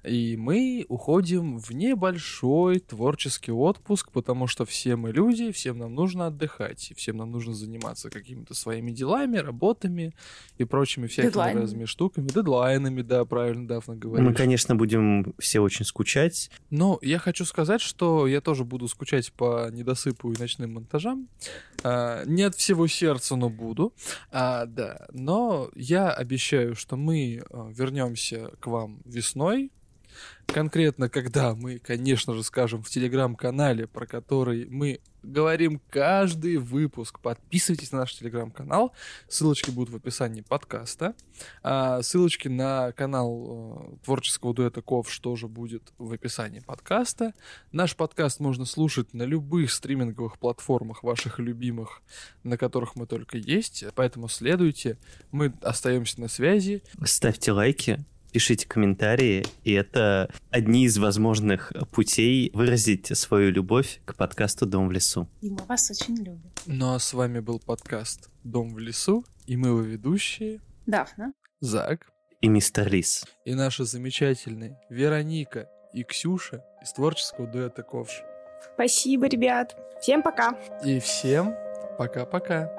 S4: И мы уходим в небольшой творческий отпуск, потому что все мы люди, всем нам нужно отдыхать, и всем нам нужно заниматься какими-то своими делами, работами и прочими всякими
S3: Дедлайнами.
S4: разными штуками, дедлайнами, да, правильно, Дафна говоришь.
S2: Мы, конечно, будем все очень скучать.
S4: Ну, я хочу сказать, что я тоже буду скучать по недосыпу и ночным монтажам. А, не от всего сердца, но буду. А, да. Но я обещаю, что мы а, вернемся к вам весной. Конкретно, когда мы, конечно же, скажем в телеграм-канале, про который мы говорим каждый выпуск. Подписывайтесь на наш телеграм-канал. Ссылочки будут в описании подкаста. А ссылочки на канал э, творческого дуэта Ковш тоже будет в описании подкаста. Наш подкаст можно слушать на любых стриминговых платформах ваших любимых, на которых мы только есть. Поэтому следуйте. Мы остаемся на связи.
S2: Ставьте лайки, пишите комментарии, и это одни из возможных путей выразить свою любовь к подкасту «Дом в лесу».
S3: И мы вас очень любим.
S4: Ну а с вами был подкаст «Дом в лесу», и мы его ведущие
S3: Дафна.
S4: Зак
S2: И мистер Лис.
S4: и наши замечательные Вероника и Ксюша из творческого дуэта Ковш.
S5: Спасибо, ребят. Всем пока.
S4: И всем пока-пока.